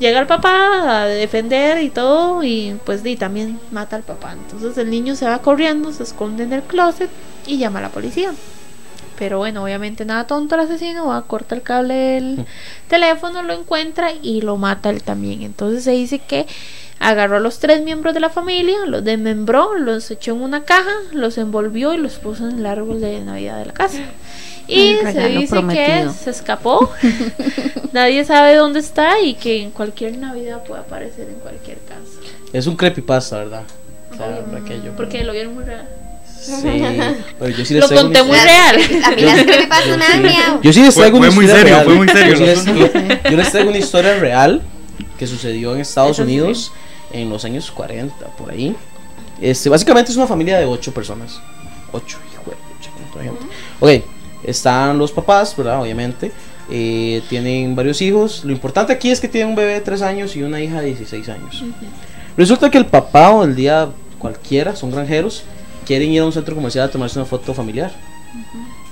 S2: Llega el papá a defender y todo, y pues y también mata al papá. Entonces el niño se va corriendo, se esconde en el closet y llama a la policía. Pero bueno, obviamente nada tonto el asesino, va, corta el cable del teléfono, lo encuentra y lo mata él también. Entonces se dice que agarró a los tres miembros de la familia, los desmembró, los echó en una caja, los envolvió y los puso en el árbol de Navidad de la casa. Y se dice que se escapó, nadie sabe dónde está y que en cualquier Navidad puede aparecer en cualquier casa.
S3: Es un creepypasta, ¿verdad? O sea, por aquello.
S2: Porque lo vieron muy real.
S3: Sí. Pero yo sí les
S2: Lo conté
S3: una
S2: muy
S3: historia-
S2: real.
S5: A mí las creepypastas me dan miedo.
S3: Yo sí les
S6: Fue-
S3: traigo una
S6: fue muy
S3: historia
S6: serio,
S3: real.
S6: fue muy serio
S3: Yo, sí les, yo les traigo una historia real que sucedió en Estados
S2: Eso sí.
S3: Unidos en los años 40, por ahí. Este, básicamente es una familia de ocho personas. Ocho, hijo de gente. Ok, están los papás, ¿verdad? Obviamente. Eh, tienen varios hijos. Lo importante aquí es que tienen un bebé de 3 años y una hija de 16 años. Resulta que el papá o el día cualquiera, son granjeros, quieren ir a un centro comercial a tomarse una foto familiar.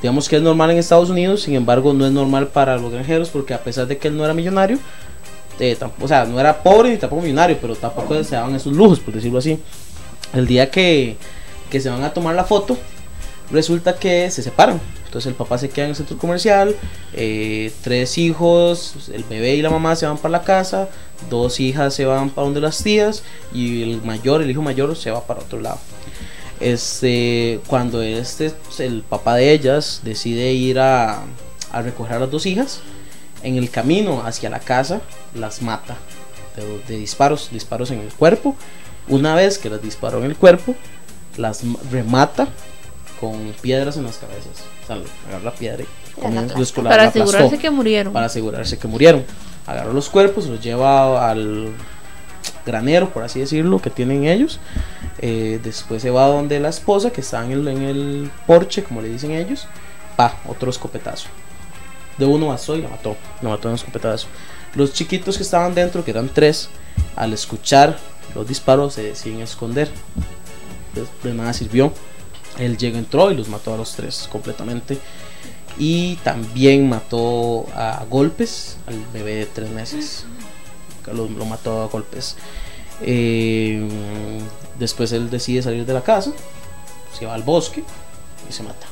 S3: Digamos que es normal en Estados Unidos, sin embargo no es normal para los granjeros porque a pesar de que él no era millonario, eh, o sea, no era pobre ni tampoco millonario, pero tampoco se daban esos lujos, por decirlo así. El día que, que se van a tomar la foto, resulta que se separan. Entonces el papá se queda en el centro comercial, eh, tres hijos, el bebé y la mamá se van para la casa, dos hijas se van para donde las tías y el mayor, el hijo mayor, se va para otro lado. Este, cuando este, el papá de ellas decide ir a, a recoger a las dos hijas. En el camino hacia la casa las mata de, de disparos, disparos en el cuerpo. Una vez que las disparó en el cuerpo, las remata con piedras en las cabezas. O sea, agarra la piedra y comienza- la-
S2: Para
S3: la aplastó
S2: asegurarse que murieron.
S3: para asegurarse que murieron. Agarró los cuerpos, los lleva al granero, por así decirlo, que tienen ellos. Eh, después se va donde la esposa, que está en el, en el porche, como le dicen ellos. Pa, otro escopetazo. De uno bastó y la mató. La mató en un escopetazo. Los chiquitos que estaban dentro, que eran tres, al escuchar los disparos se deciden esconder. De, de nada sirvió. Él llegó, entró y los mató a los tres completamente. Y también mató a golpes al bebé de tres meses. Lo, mató a golpes. Eh, después él decide salir de la casa, se va al bosque y se mata.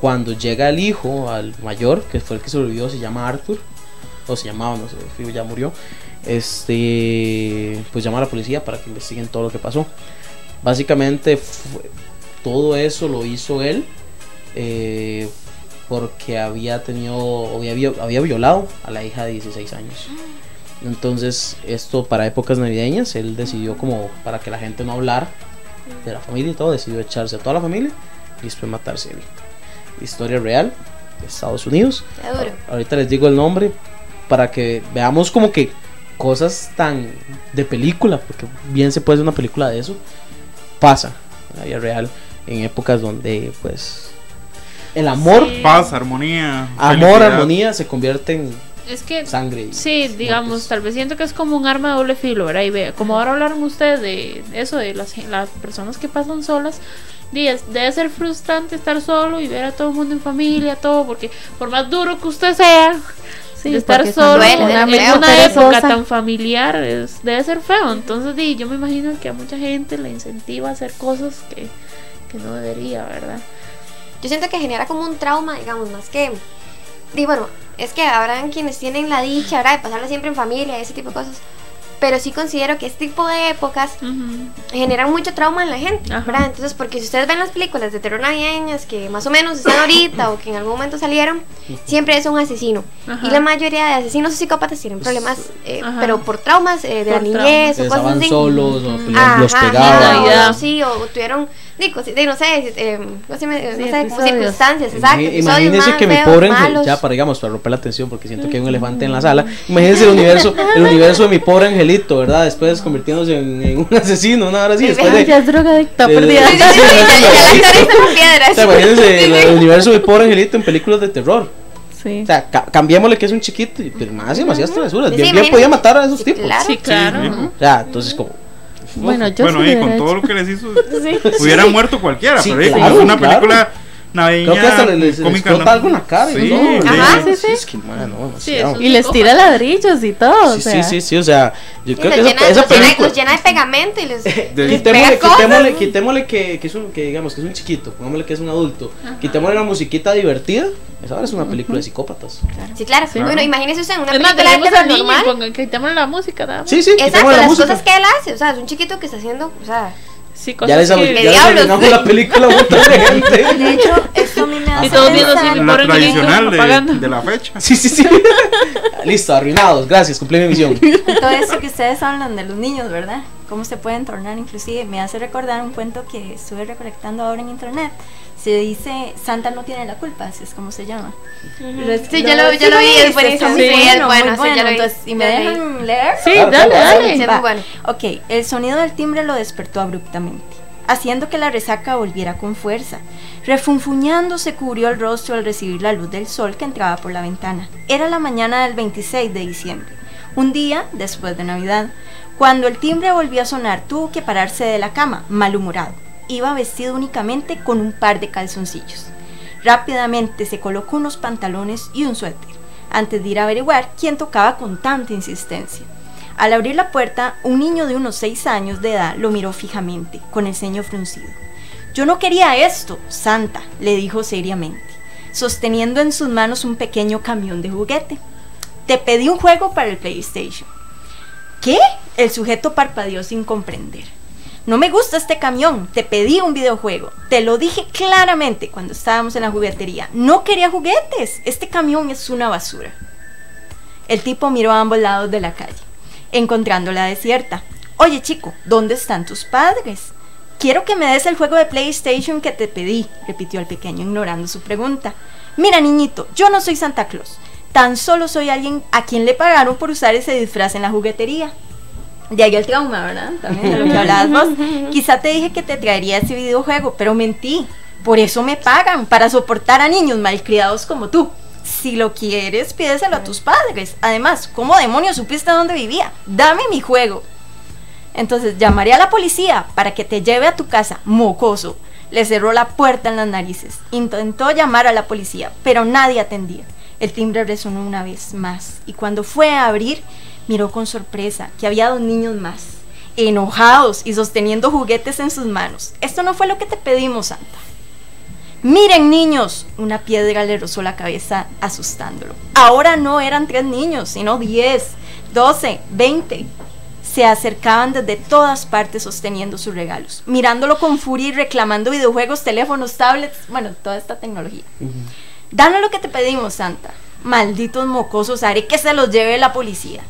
S3: Cuando llega el hijo, al mayor, que fue el que sobrevivió, se llama Arthur, o se llamaba, no sé, ya murió. Este, pues llama a la policía para que investiguen todo lo que pasó. Básicamente, todo eso lo hizo él eh, porque había tenido, había violado a la hija de 16 años. Entonces, esto para épocas navideñas, él decidió como para que la gente no hablara de la familia y todo, decidió echarse a toda la familia y después matarse él. Historia real de Estados Unidos.
S5: Duro.
S3: Ahorita les digo el nombre para que veamos como que cosas tan de película, porque bien se puede hacer una película de eso, pasa en la vida real, en épocas donde pues el amor,
S2: Sí.
S6: Paz, armonía.
S3: amor,
S6: felicidad.
S3: armonía se convierte en
S2: Es que
S3: sangre. y
S2: Sí, digamos,
S3: muertes.
S2: tal vez siento que es como un arma de doble filo, ¿verdad? Y vea, como ahora hablaron ustedes de eso, de las, las personas que pasan solas, debe ser frustrante estar solo y ver a todo el mundo en familia, todo, porque por más duro que usted sea,
S4: Sí,
S2: estar solo en una, una época tan familiar, es- debe ser feo. Entonces, di, yo me imagino que a mucha gente le incentiva a hacer cosas que, que no debería, ¿verdad?
S5: Yo siento que genera como un trauma, digamos, más que. Y bueno, es que habrán quienes tienen la dicha, ¿verdad? De pasarla siempre en familia, ese tipo de cosas. Pero sí considero que este tipo de épocas generan mucho trauma en la gente,
S2: Ajá.
S5: ¿verdad? Entonces, porque si ustedes ven las películas de terror navideñas que más o menos están ahorita o que en algún momento salieron, siempre es un asesino.
S2: Ajá.
S5: Y la mayoría de asesinos o psicópatas tienen problemas, eh, pero por traumas eh, de
S2: Por
S5: la
S2: traumas.
S5: niñez o cosas así.
S3: solos o los
S5: o sí, o tuvieron, digo, de, no sé, eh, no sé, no sé, como circunstancias, exacto.
S3: Imagínense que mi
S5: feos,
S3: pobre angel,
S5: malos.
S3: ya para digamos, para romper la atención, porque siento que hay un elefante en la sala. Imagínense el universo, el universo de mi pobre angelito, ¿verdad? Después convirtiéndose en, en un asesino, una hora así, después de,
S4: Ya es drogadicta, perdida.
S3: Imagínense el, universo de mi pobre angelito en películas de terror.
S4: Sí.
S3: O sea, ca- cambiémosle que es un chiquito, y- pero más demasiadas travesuras.
S5: Sí,
S3: Bien, bien podía matar a esos tipos.
S5: Claro.
S2: Sí, claro.
S6: sí.
S3: O sea, entonces como
S4: Bueno, yo
S6: bueno,
S4: sí
S6: y
S4: hubiera
S6: con todo lo que les hizo,
S4: Sí.
S6: hubiera muerto cualquiera.
S3: Sí,
S6: pero
S3: claro,
S6: es una
S3: claro.
S6: Navideña.
S3: creo que hasta les, les
S6: cómica,
S3: explota
S6: ¿no?
S3: algo en la cara y
S6: Sí,
S3: todo.
S6: sí.
S5: Ajá,
S4: sí, sí.
S3: Es que, man, no,
S2: Sí,
S4: Y les tira ladrillos y todo. o
S3: Sí,
S4: sea.
S3: sí, sí, sí, o sea, yo
S5: Y
S3: creo que esa,
S5: llena,
S3: esa
S5: los llena-
S3: película...
S5: los llena de pegamento y les, les
S3: Quitémosle,
S5: pega cosas.
S3: quitémosle, quitémosle que, que es un, que digamos que es un chiquito, pongámosle que es un adulto, quitémosle una musiquita divertida, esa ahora es una película de psicópatas.
S5: Sí, claro. Bueno, imagínese usted en una película de terror normal.
S2: quitémosle la música, nada más.
S3: Sí, sí,
S5: Exacto, las cosas que él hace, o sea, es un chiquito que está haciendo, o sea,
S2: Sí,
S3: Ya
S2: cosas
S3: les,
S2: que...
S3: ya les arruinamos la película a gente.
S10: De hecho, esto a mí me hace
S2: Y todos viendo
S6: La tradicional de, de la fecha.
S3: Sí, sí, sí. Listo, arruinados, gracias, cumplí mi misión.
S10: todo eso que ustedes hablan de los niños, ¿verdad? Cómo se pueden tornar, inclusive me hace recordar un cuento que estuve recolectando ahora en internet. Se dice Santa no tiene la culpa, así es como se llama. Lo-
S5: Sí, ya lo- ya lo vi, es buenísimo, sí,
S10: muy
S5: es
S10: bueno,
S5: bueno, sí, ya
S10: Entonces, ¿y me dejan leer?
S2: Sí,
S3: Claro,
S2: dale,
S3: claro,
S2: dale.
S5: sí, bueno.
S10: Ok, el sonido del timbre lo despertó abruptamente, haciendo que la resaca volviera con fuerza. Refunfuñando se cubrió el rostro al recibir la luz del sol que entraba por la ventana. Era la mañana del 26 de diciembre, un día después de Navidad. Cuando el timbre volvió a sonar, tuvo que pararse de la cama, malhumorado. Iba vestido únicamente con un par de calzoncillos. Rápidamente se colocó unos pantalones y un suéter, antes de ir a averiguar quién tocaba con tanta insistencia. Al abrir la puerta, un niño de unos seis años de edad lo miró fijamente, con el ceño fruncido. Yo no quería esto, Santa, le dijo seriamente, sosteniendo en sus manos un pequeño camión de juguete. Te pedí un juego para el PlayStation. ¿Qué? El sujeto parpadeó sin comprender. No me gusta este camión, te pedí un videojuego. Te lo dije claramente cuando estábamos en la juguetería. No quería juguetes, este camión es una basura. El tipo miró a ambos lados de la calle, encontrándola desierta. Oye chico, ¿dónde están tus padres? Quiero que me des el juego de PlayStation que te pedí, repitió el pequeño ignorando su pregunta. Mira niñito, yo no soy Santa Claus, tan solo soy alguien a quien le pagaron por usar ese disfraz en la juguetería. De ahí el trauma, ¿verdad? También de lo que hablabas vos. Quizá te dije que te traería ese videojuego, pero mentí. Por eso me pagan, para soportar a niños malcriados como tú. Si lo quieres, pídeselo a tus padres. Además, ¿cómo demonios supiste dónde vivía? Dame mi juego. Entonces llamaré a la policía para que te lleve a tu casa, mocoso. Le cerró la puerta en las narices. Intentó llamar a la policía, pero nadie atendía. El timbre resonó una vez más y cuando fue a abrir, miró con sorpresa que había dos niños más, enojados y sosteniendo juguetes en sus manos. Esto no fue lo que te pedimos, Santa. Miren niños, una piedra le rozó la cabeza asustándolo. Ahora no eran tres niños, sino diez, doce, veinte. Se acercaban desde todas partes sosteniendo sus regalos, mirándolo con furia y reclamando videojuegos, teléfonos, tablets, bueno, toda esta tecnología. Danos lo que te pedimos, Santa. Malditos mocosos, haré que se los lleve la policía.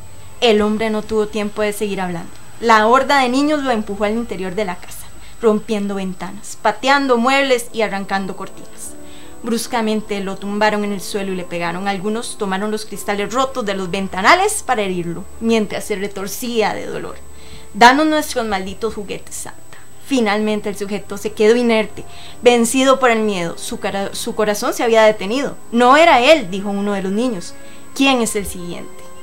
S10: El hombre no tuvo tiempo de seguir hablando. La horda de niños lo empujó al interior de la casa, rompiendo ventanas, pateando muebles y arrancando cortinas. Bruscamente lo tumbaron en el suelo y le pegaron. Algunos tomaron los cristales rotos de los ventanales para herirlo, mientras se retorcía de dolor. Danos nuestros malditos juguetes, Santa. Finalmente el sujeto se quedó inerte, vencido por el miedo. Su, su corazón se había detenido. No era él, dijo uno de los niños. ¿Quién es el siguiente?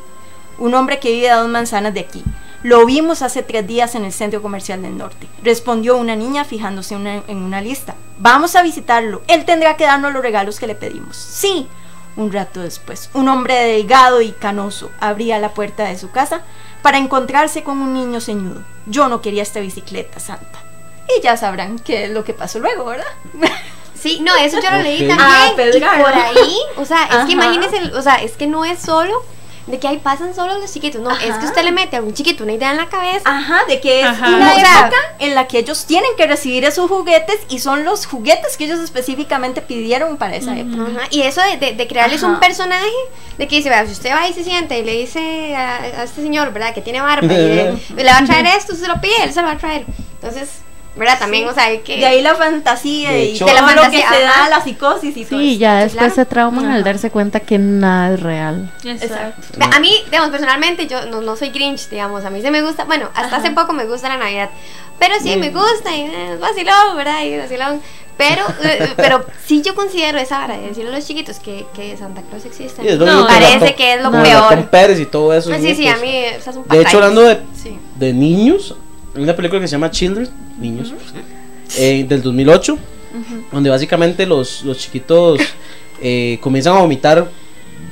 S10: Un hombre que vive a dos manzanas de aquí. Lo vimos hace tres días en el centro comercial del norte. Respondió una niña fijándose una- en una lista. Vamos a visitarlo. Él tendrá que darnos los regalos que le pedimos. Sí. Un rato después, un hombre delgado y canoso abría la puerta de su casa para encontrarse con un niño ceñudo. Yo no quería esta bicicleta, Santa. Y ya sabrán qué es lo que pasó luego, ¿verdad?
S5: Sí, no, eso yo lo leí también.
S10: Ah,
S5: y
S10: Pedro.
S5: por ahí, o sea, es
S10: Ajá.
S5: que imagínense, o sea, es que no es solo de que ahí pasan solo los chiquitos, no, es
S10: Ajá.
S5: que usted le mete a un chiquito una idea en la cabeza.
S10: Ajá, de que es
S2: Ajá.
S10: una época en la que ellos tienen que recibir esos juguetes y son los juguetes que ellos específicamente pidieron para esa época.
S5: Ajá, Y eso de, de- de crearles
S10: Ajá.
S5: un personaje, de que dice, vea, si usted va y se siente y le dice a, a este señor, ¿verdad? Que tiene barba y le, le va a traer esto, se lo pide, él se lo va a traer. Entonces, ¿verdad? También, o sea, hay que...
S10: De ahí la fantasía
S3: De
S10: y
S3: hecho-
S10: todo
S5: De la
S10: lo que
S5: fantasía,
S10: se
S5: ajá.
S10: da, la psicosis y todo
S4: Sí,
S10: eso.
S4: ya después
S5: claro.
S4: se trauman al
S10: Ajá.
S4: darse cuenta que nada es real.
S2: Exacto.
S5: Ve, A mí, digamos, personalmente, yo no, no soy Grinch, digamos. A mí se me gusta, bueno, hasta hace poco me gusta la Navidad. Pero sí, me gusta y eh, es vacilón, ¿verdad? Y vacilón. Pero, eh, pero sí yo considero esa vara de decirle a los chiquitos que, que Santa Claus existe.
S3: Sí, es
S2: No,
S5: parece que es lo
S3: como
S5: peor.
S3: Ratón Pérez y todo eso.
S5: Ah, sí, sí, a mí esas son
S3: De hecho, hablando de,
S5: Sí.
S3: de niños, una película que se llama Children, niños, eh, del 2008, donde básicamente los, los chiquitos eh, comienzan a vomitar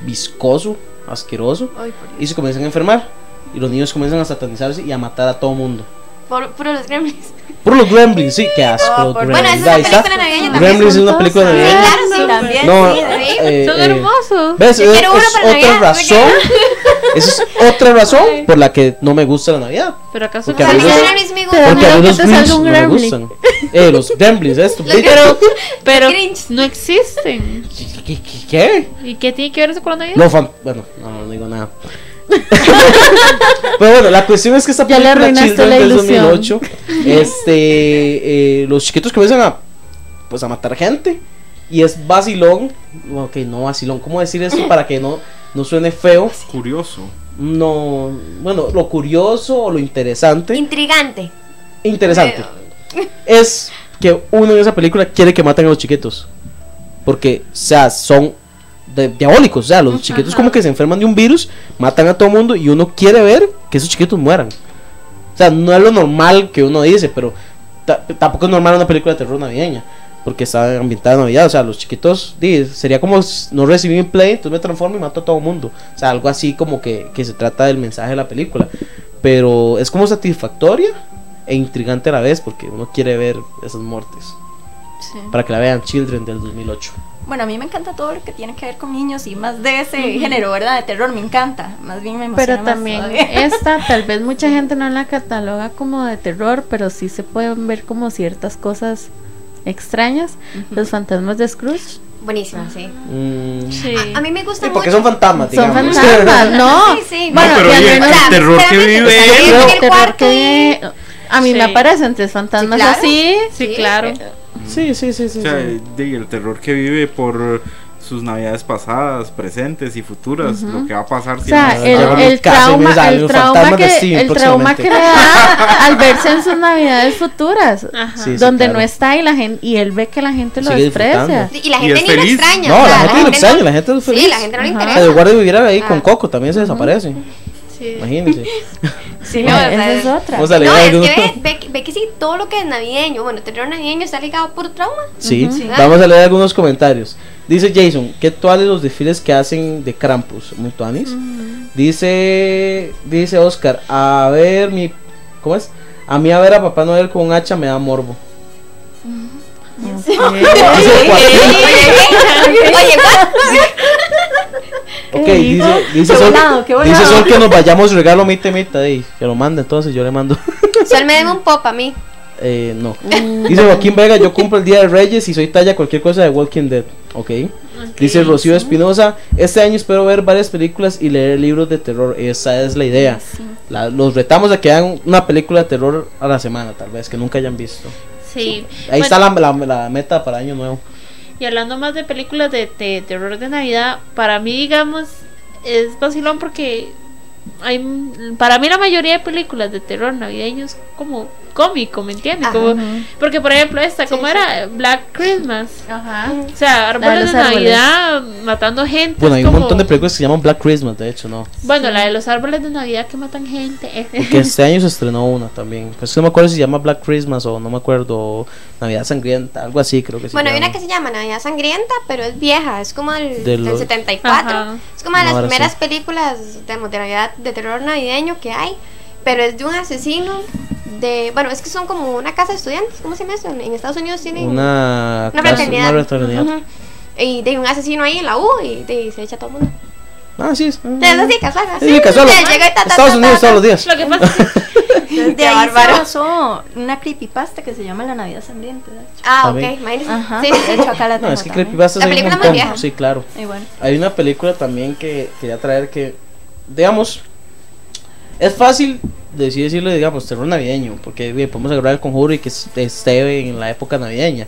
S3: viscoso, asqueroso, y se comienzan a enfermar. Y los niños comienzan a satanizarse y a matar a todo mundo.
S5: Por, por los gremlins.
S3: Por los Gremlins, sí, qué asco.
S10: Oh,
S3: los
S10: por-
S5: Bueno,
S3: Gremlins.
S5: esa es una
S3: está.
S5: película navideña también.
S3: Gremlins es una película
S5: Sí,
S3: navideña.
S5: claro, sí.
S10: También,
S3: No,
S10: sí,
S5: sí.
S3: eh,
S2: Son
S3: eh,
S2: hermosos.
S3: ¿Ves?
S5: Yo
S3: Es,
S5: quiero uno
S3: es
S5: para
S3: otra
S5: Navidad,
S3: razón. Esa es otra razón por la que no me gusta la Navidad.
S2: Pero acaso
S3: Porque a mí
S5: los
S3: Porque a mí los
S4: un
S3: no me gustan. Eh, los Gremlins, esto.
S2: Pero, pero
S5: Grinch.
S2: no existen.
S3: ¿Qué? qué, qué?
S2: ¿Y qué tiene que ver eso con la Navidad?
S3: No, fan- bueno, no, no digo nada. Pero bueno, la cuestión es que esta
S4: Ya le
S3: película
S4: arruinaste
S3: Children
S4: la
S3: del
S4: ilusión.
S3: 2008, este, eh, los chiquitos comienzan a, pues, a matar gente y es vacilón, ok, no vacilón, ¿cómo decir eso para que no, no suene feo?
S6: Curioso.
S3: No, bueno, lo curioso o lo interesante,
S5: Intrigante.
S3: interesante, es que uno en esa película quiere que maten a los chiquitos, porque, o sea, son de- diabólicos, o sea, los chiquitos como que se enferman de un virus, matan a todo mundo y uno quiere ver que esos chiquitos mueran. O sea, no es lo normal que uno dice, pero ta- tampoco es normal una película de terror navideña, porque está ambientada en Navidad, o sea, los chiquitos, di, sería como no recibir un play, entonces me transformo y mato a todo mundo. O sea, algo así como que, que se trata del mensaje de la película. Pero es como satisfactoria e intrigante a la vez, porque uno quiere ver esas muertes.
S10: Sí.
S3: Para que la vean, Children del 2008.
S10: Bueno, a mí me encanta todo lo que tiene que ver con niños y más de ese género, ¿verdad? De terror, me encanta. Más bien me emociona
S4: Pero
S10: más
S4: también
S10: todavía.
S4: esta, tal vez mucha gente no la cataloga como de terror, pero sí se pueden ver como ciertas cosas extrañas. Los fantasmas de Scrooge.
S5: Buenísima, sí.
S3: Mm,
S2: Sí.
S5: A, a mí me gusta
S3: sí, porque
S5: mucho.
S3: son fantasmas,
S4: Son
S3: digamos.
S4: fantasmas, no.
S5: Sí, sí.
S6: No, pero oye, el terror que vive
S5: el
S4: terror que a mí
S2: Sí.
S4: me aparecen entre fantasmas
S5: Sí, claro.
S4: así.
S2: Sí,
S5: Sí.
S2: claro.
S3: Sí, sí, sí, sí.
S6: O sea, el terror que vive por sus navidades pasadas, presentes y futuras, lo que va a pasar
S4: O
S6: si
S4: sea,
S6: no-
S3: el-
S4: el, trauma, el trauma
S3: fantasma de
S4: que, el trauma que le da al verse en sus navidades futuras.
S3: Sí, sí,
S4: donde
S3: claro.
S4: no está y la gente y él ve que la gente lo desprecia.
S5: Y la gente ni lo extraña.
S3: No, la gente no
S5: no-
S3: extraña, la gente es feliz.
S5: Sí, la gente no le interesa.
S3: el guardia viviera ahí
S5: Ah.
S3: con Coco, también se desaparece.
S2: Sí.
S3: Imagínense.
S4: Sí,
S5: No, o sea,
S4: esa es otra.
S5: No, es que ve, ve, que- ve que sí, todo lo que es navideño, bueno, terror navideño está ligado puro trauma.
S3: Sí,
S5: Ujú.
S3: vamos a leer algunos comentarios. Dice Jason, ¿qué tuales los desfiles que hacen de Krampus? Muy tuanis. Dice, dice Oscar, a ver mi, ¿cómo es? A mí a ver a Papá Noel con un hacha me da morbo. Ok,
S4: ¿Qué
S3: dice, dice,
S10: Qué
S3: Sol,
S10: volado, qué
S3: dice. Sol que nos vayamos regalo mitad y mitad, ey, que lo mande entonces, yo le mando.
S5: Sol me debe un pop a mí.
S3: Eh, no. Dice Joaquín Vega, yo cumplo el Día de Reyes y soy talla cualquier cosa de Walking Dead. Ok. Dice Rocío Espinosa, este año espero ver varias películas y leer libros de terror. Esa es la idea. La- los retamos a que hagan una película de terror a la semana, tal vez, que nunca hayan visto.
S2: Sí.
S3: Ahí
S2: Bueno,
S3: está la, la- la meta para año nuevo.
S2: Y hablando más de películas de, de terror de Navidad, para mí, digamos, es vacilón porque hay, para mí la mayoría de películas de terror navideños como cómico, ¿me entiendes?
S5: Ajá.
S2: Como, porque por ejemplo esta,
S5: Sí,
S2: ¿cómo
S5: sí.
S2: era? Black Christmas.
S4: Ajá.
S2: O sea, árboles
S4: los
S2: de
S4: árboles.
S2: Navidad matando gente.
S3: Bueno,
S2: es
S3: hay un
S2: como-
S3: montón de películas que se llaman Black Christmas, de hecho, ¿no?
S2: Bueno, la de los árboles de Navidad que matan gente.
S3: Porque este año se estrenó una también. Pues no me acuerdo si se llama Black Christmas o no me acuerdo. Navidad Sangrienta, algo así creo que se
S5: Bueno, hay una que se llama Navidad Sangrienta, pero es vieja, es como del,
S3: De
S5: del
S3: los-
S5: 74.
S2: Ajá.
S5: Es como de
S3: No,
S5: las primeras
S3: sí.
S5: películas digamos, de Navidad de terror navideño que hay, pero es de un asesino de, bueno, es que son como una casa de estudiantes, ¿cómo se llama eso? En Estados Unidos tienen
S3: Una,
S5: una fraternidad.
S3: una fraternidad.
S5: Ujú. Y de un asesino ahí en la U y de, se echa a todo el mundo.
S3: Ah, sí. Es,
S5: Es así, casual. así.
S3: Sí, casual.
S5: Ya llega y ta, ta,
S3: Estados
S5: ta,
S3: Unidos todos los días.
S2: Lo que pasa es que
S10: de ahí se basó una creepypasta que se llama La Navidad Sangrienta.
S5: Ah, ok.
S10: Ajá,
S5: Sí.
S10: de hecho acá la
S3: No,
S10: tengo
S3: es que
S10: también.
S3: creepypastas
S5: La película muy
S3: montón.
S5: vieja.
S3: Sí, claro.
S10: Y bueno.
S3: Hay una película también que quería traer que, digamos, es fácil decir decirle, digamos, terror navideño, porque bien, podemos agarrar el conjuro y que es- esté en la época navideña.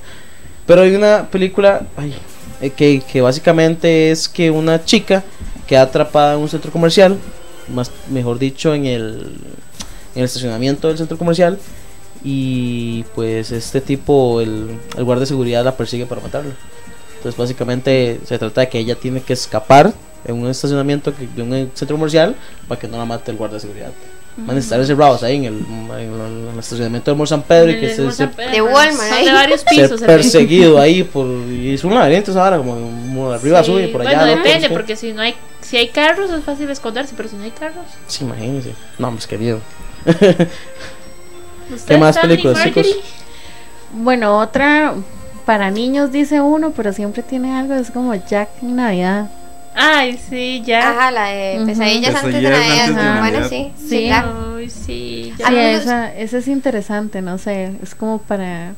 S3: Pero hay una película ay, eh, que, que básicamente es que una chica queda atrapada en un centro comercial, más mejor dicho, en el, en el estacionamiento del centro comercial. Y pues este tipo, el, el guardia de seguridad la persigue para matarla. Entonces básicamente se trata de que ella tiene que escapar en un estacionamiento que- de un centro comercial para que no la mate el guardia de seguridad. Van a estar encerrados ahí en el, en el estacionamiento de Mall San Pedro y que se, se-
S5: De Walmart, ¿eh?
S2: de varios pisos.
S3: perseguido ahí por y es un laberinto ahora como, como arriba
S2: Sí,
S3: sube por allá
S2: Bueno,
S3: otro,
S2: depende, porque si no hay si hay carros es fácil esconderse, pero si no hay carros.
S3: Sí, imagínense no pues querido
S2: ¿Ustedes
S3: más películas, chicos?
S4: Bueno, otra para niños dice uno, pero siempre tiene algo, es como Jack en Navidad.
S2: Ay, sí, ya.
S5: Ajá, la de
S4: Ujú.
S5: pesadillas antes de Navidad.
S6: antes
S4: de
S5: Bueno, sí, sí,
S4: Sí.
S5: claro.
S2: Ay, sí,
S4: Sí,
S2: ya.
S5: me
S4: esa, esa es interesante, no sé, es como para,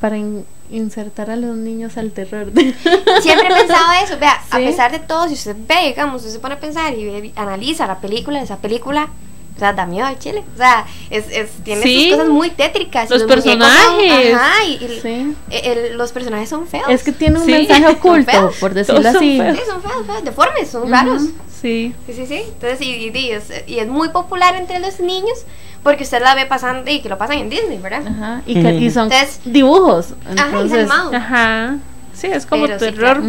S4: para in- insertar a los niños al terror.
S5: Siempre he pensado eso. Vea, a
S4: Sí.
S5: pesar de todo, si usted ve, digamos, usted se pone a pensar y ve- analiza la película, esa película, o sea, da miedo al chile. O sea, es, es, tiene
S2: Sí.
S5: sus cosas muy tétricas. y
S2: Los
S5: muñecos son-
S2: personajes.
S5: ajá, y, y
S4: Sí.
S5: el- el- los personajes son feos.
S4: Es que tiene un
S2: Sí.
S4: mensaje oculto,
S5: feos.
S4: por decirlo así.
S2: feos.
S5: Sí, son feos, feos, deformes, son
S4: Ujú.
S5: raros.
S2: Sí.
S5: Sí, sí, sí. Entonces, y, y- y es, y es muy popular entre los niños porque usted la ve pasando y que lo pasan en Disney, ¿verdad?
S4: Ajá, y, que- y son
S5: Entonces-
S4: dibujos.
S5: Ajá, es
S4: Entonces,
S5: animado.
S2: Ajá. Sí, es como
S5: Pero sí,
S2: terror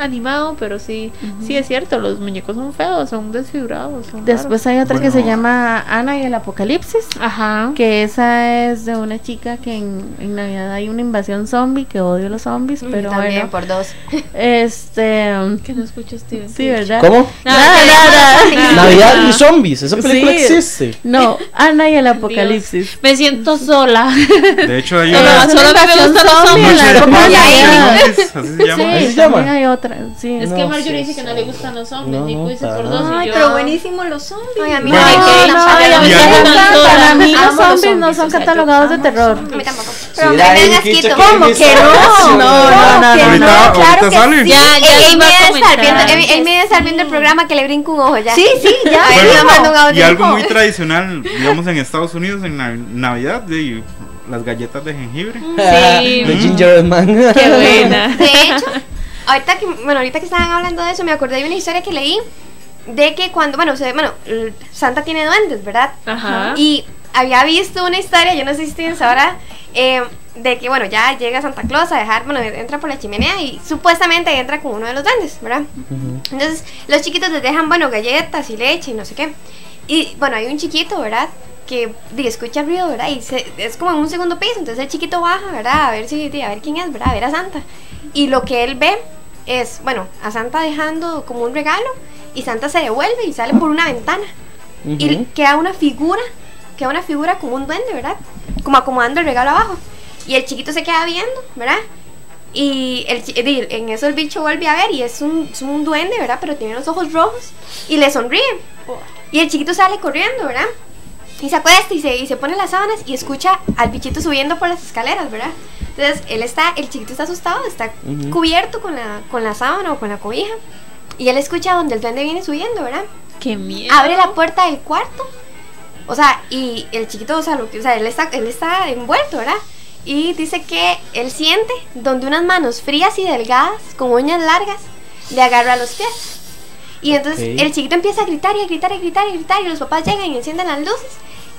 S2: animado, pero sí, sí es cierto, los muñecos son feos, son desfigurados. son
S4: Después hay otra que se llama Ana y el Apocalipsis.
S2: Ajá.
S4: Que esa es de una chica que en, en Navidad hay una invasión zombie, que odio los zombies, pero
S5: También
S4: bueno.
S5: por dos.
S4: Este.
S2: Que no escucho Steven.
S4: Sí, ¿verdad?
S3: ¿Cómo?
S4: Nada, nada.
S3: Navidad y zombies. Esa película
S4: Sí.
S3: existe.
S4: No, Ana y el Apocalipsis.
S2: Me siento sola.
S6: De hecho, hay una.
S2: Solo me gustan los zombies.
S6: Así se llama.
S3: ¿Así
S4: Sí,
S3: se llama?
S4: también hay otra. Sí.
S2: Es
S3: No,
S2: que Marjorie
S3: sí,
S2: dice que
S3: sí.
S2: no le gustan los zombies.
S3: No,
S2: es
S3: para
S2: por dos.
S10: Ay,
S2: y yo-
S10: pero buenísimo los zombies.
S5: Ay, a mí
S6: Bueno.
S5: no me
S4: No,
S2: Ay,
S4: a mí. Para mí los zombies no son catalogados de terror.
S5: A mí tampoco. Pero me
S3: era
S5: me
S3: ahí,
S5: das
S3: que
S5: quito.
S3: dice
S10: ¿Cómo
S3: que
S10: que no?
S3: no?
S4: No, no,
S10: que
S6: Ahorita-
S10: que
S6: sale.
S10: sí.
S2: Ya, ya a
S5: me debe estar viendo, el programa que le brinco un ojo ya.
S10: Sí, sí, ya.
S6: Y algo muy tradicional, digamos en Estados Unidos en Nav- Navidad, de las galletas de jengibre.
S2: Sí.
S3: The Gingerbread Man.
S2: Qué buena.
S5: De hecho, ahorita que, bueno, ahorita que estaban hablando de eso, me acordé de una historia que leí de que cuando, bueno, se, bueno, Santa tiene duendes, ¿verdad?
S2: Ajá.
S5: Y había visto una historia, yo no sé si ustedes sabrán, eh, de que, bueno, ya llega Santa Claus a dejar, bueno, entra por la chimenea y supuestamente entra con uno de los duendes, ¿verdad? Entonces, los chiquitos les dejan, bueno, galletas y leche y no sé qué. Y, bueno, hay un chiquito, ¿verdad? Que di, escucha ruido, ¿verdad? Y se- es como en un segundo piso, entonces el chiquito baja, ¿verdad? A ver si, di, a ver quién es, ¿verdad? A ver a Santa. Y lo que él ve es, bueno, a Santa dejando como un regalo y Santa se devuelve y sale por una ventana. Y
S3: Ujú.
S5: queda una figura, queda una figura como un duende, ¿verdad? Como acomodando el regalo abajo. Y el chiquito se queda viendo, ¿verdad? Y el, en eso el bicho vuelve a ver y es un, es un duende, ¿verdad? Pero tiene los ojos rojos y le sonríe. Y el chiquito sale corriendo, ¿verdad? Y se acuesta y se, y se pone las sábanas y escucha al bichito subiendo por las escaleras, ¿verdad? Entonces él está, el chiquito está asustado, está
S3: Ujú.
S5: cubierto con la, con la sábana o con la cobija. Y él escucha donde el duende viene subiendo, ¿verdad?
S2: Qué miedo.
S5: abre la puerta del cuarto. O sea, y el chiquito, o sea, lo o sea él, está, él está envuelto, ¿verdad? Y dice que él siente donde unas manos frías y delgadas, con uñas largas, le agarra los pies. Y entonces
S3: Ok.
S5: el chiquito empieza a gritar y a gritar y a gritar y a gritar y los papás llegan y encienden las luces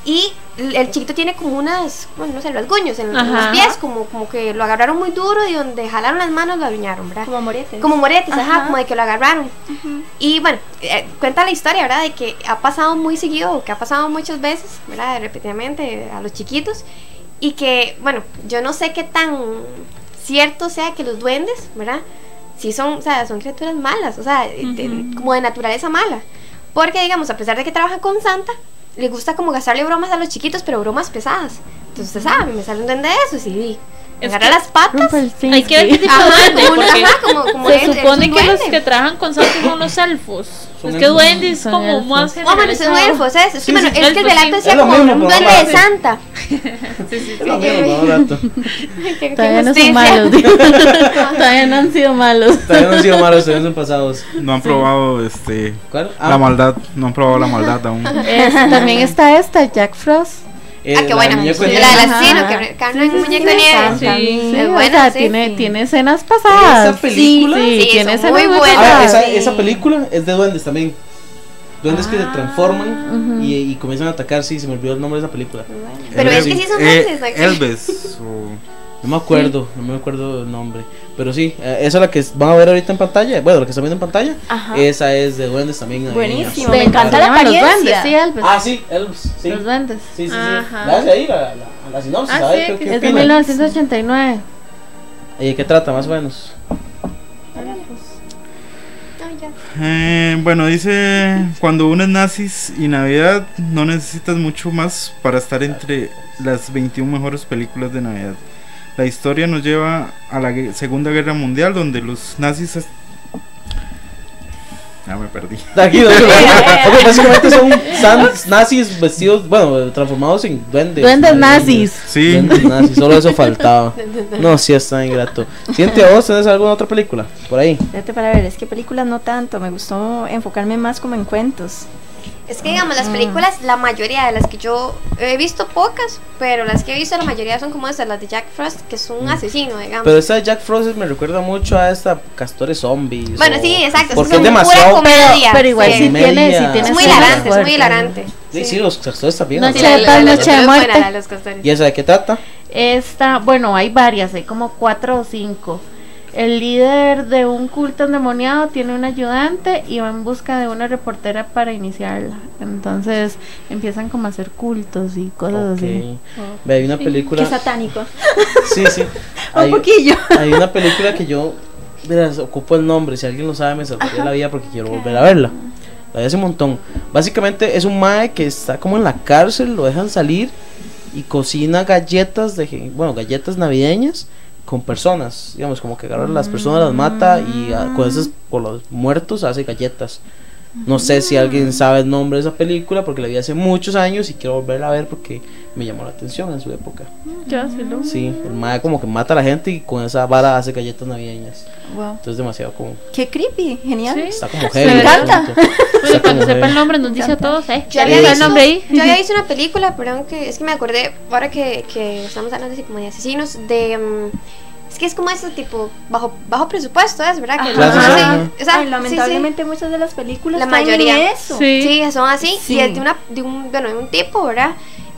S5: y el chiquito tiene como unas, bueno, no sé, rasguños en, en los
S2: Ajá.
S5: pies, como, como que lo agarraron muy duro y donde jalaron las manos lo aruñaron, ¿verdad?
S10: Como moretes.
S5: Como moretes, ajá,
S10: Ajá.
S5: como de que lo agarraron. Y bueno, eh, cuenta la historia, ¿verdad? De que ha pasado muy seguido, que ha pasado muchas veces, ¿verdad? Repetidamente a los chiquitos. Y que, bueno, yo no sé qué tan cierto sea que los duendes, ¿verdad? Sí son, o sea, son criaturas malas, o sea, de- como de naturaleza mala. Porque, digamos, a pesar de que trabajan con Santa, le gusta como gastarle bromas a los chiquitos, pero bromas pesadas. Entonces, sabe, me sale un duende de esos y di, me
S2: Es
S5: agarra
S2: que-
S5: las patas.
S2: Hay que ver qué tipo
S5: Ajá,
S2: de duende, porque
S5: ajá, como- como
S2: se
S5: es
S2: supone que los
S5: duende.
S2: que trabajan con Santa son los elfos.
S3: Son
S2: es que duende es
S4: Son
S2: como
S4: elfos.
S2: más
S5: Ah, bueno, son
S2: generalizado.
S5: elfos, ¿eh? Es que,
S3: Sí,
S5: bueno,
S3: sí.
S5: es que el
S2: sí.
S5: decía
S3: Es
S5: como
S3: mismo,
S5: un duende de. Santa.
S2: Sí, sí, sí.
S3: Es lo mismo,
S4: Todavía no son malos. Todavía no han sido malos.
S3: Todavía no han sido malos, todavía son pasados.
S6: No han probado este
S3: ¿Cuál? Ah,
S6: la maldad, no han probado la maldad aún.
S4: Es- también está esta, Jack Frost.
S3: Eh,
S5: Ah, qué
S3: la
S5: buena.
S3: muñeco
S5: La
S3: de
S5: del
S3: nieve.
S4: Ajá.
S5: asesino, que carne un muñeco de nieve.
S2: Sí.
S4: Sí,
S5: es
S4: o
S5: buena,
S4: sea,
S5: sí,
S4: tiene,
S5: sí.
S4: tiene escenas pasadas.
S3: Esa película-
S4: Sí,
S5: Sí,
S4: tiene escenas
S5: muy buenas.
S3: Ah, esa,
S5: sí.
S3: esa película es de duendes también. Duendes que se
S2: Ah.
S3: transforman y, y comienzan a atacar. Sí, se me olvidó el nombre de esa película.
S5: Pero
S3: Eh,
S5: es que sí son
S6: Eh,
S5: duendes. ¿no?
S6: Elves. o-
S3: No me acuerdo, no me acuerdo el nombre. Pero sí, eh, esa es la que van a ver ahorita en pantalla. Bueno, la que están viendo en pantalla.
S10: Ajá.
S3: Esa es de duendes también.
S10: Buenísimo, me encanta la
S4: los
S10: apariencia.
S4: duendes, sí, Elvis.
S3: Ah, sí, Elves. Sí,
S4: Los duendes.
S3: sí, sí. sí.
S2: Ajá.
S3: Dale ahí la, la, la sinopsis.
S2: Ah, sí,
S3: qué,
S2: que
S4: Es de
S3: opina.
S4: 1989.
S3: ¿Y de qué trata, más o menos?
S5: Ay, ya.
S6: Eh, bueno, dice, cuando unes nazis y Navidad, no necesitas mucho más para estar entre las 21 mejores películas de Navidad. La historia nos lleva a la Segunda Guerra Mundial, donde los nazis... es- Ah, me perdí.
S3: Aquí, no, Ok, básicamente son san- nazis vestidos, bueno, transformados en duendes.
S4: Duendes nazis.
S6: Sí,
S3: Duendes nazis, solo eso faltaba. No, sí está ingrato. Siente vos, ¿tenés alguna otra película? Por ahí.
S10: Vete para ver, es que películas no tanto, me gustó enfocarme más como en cuentos.
S5: Es que digamos,
S3: Mm.
S5: las películas, la mayoría de las que yo he visto pocas, pero las que he visto la mayoría son como esas, las de Jack Frost, que es un asesino, digamos.
S3: Mm. Pero esa de Jack Frost me recuerda mucho a esta Castores Zombies.
S5: bueno,
S3: o-
S5: sí, exacto,
S3: Porque
S5: es
S3: es
S5: como pura
S3: demasiado.
S5: comedia.
S4: Pero igual
S5: sí.
S4: sí
S3: Comedia.
S4: tiene, sí tiene
S5: es muy hilarante, es muy hilarante.
S3: Sí, sí, los Castores también.
S4: No
S3: ¿no?
S4: sé.
S5: Sí, la- la-
S4: Chetas,
S5: la-
S4: noche de muerte.
S3: ¿Y esa de qué trata?
S4: Esta, bueno, hay varias, hay como cuatro o cinco. El líder de un culto endemoniado tiene un ayudante y va en busca de una reportera para iniciarla. Entonces empiezan como a hacer cultos y cosas así.
S3: Ok. Ve, hay una película.
S10: Qué satánico.
S3: Sí, sí.
S10: Un
S3: Hay,
S10: poquillo.
S3: hay una película que yo. Verás, ocupo el nombre. Si alguien lo sabe, me salvaría la vida porque quiero volver a verla. La vi hace un montón. Básicamente es un mae que está como en la cárcel, lo dejan salir y cocina galletas de. Bueno, galletas navideñas con personas. Digamos, como que agarra a las personas, las mata y ah, con esas, por los muertos, hace galletas. No sé si alguien sabe el nombre de esa película porque la vi hace muchos años y quiero volverla a ver porque me llamó la atención en su época.
S4: Qué vacilón.
S3: Sí, el mae como que mata a la gente y con esa vara hace galletas navideñas.
S10: Wow.
S3: Entonces demasiado como
S10: Qué creepy, genial.
S2: Sí.
S3: está como
S2: Me
S3: heavy. el
S10: encanta.
S2: Bueno, cuando sepa el nombre nos dice a todos, ¿eh?
S5: Yo
S2: Ya
S5: había,
S2: está el
S5: visto,
S2: nombre ahí.
S5: yo había visto una película, perdón, que es que me acordé, ahora que, que estamos hablando así como de asesinos, de... mm, es que es como este tipo, bajo bajo presupuesto, ¿es verdad? Que
S10: Ajá.
S3: Claro, sí,
S5: sí, o sea,
S10: Ay,
S5: sí,
S10: lamentablemente muchas de las películas
S5: La mayoría.
S10: eso.
S2: Sí.
S5: Sí, sí, son así.
S10: Sí.
S5: Y es de, una, de, un, bueno, de un tipo, ¿verdad?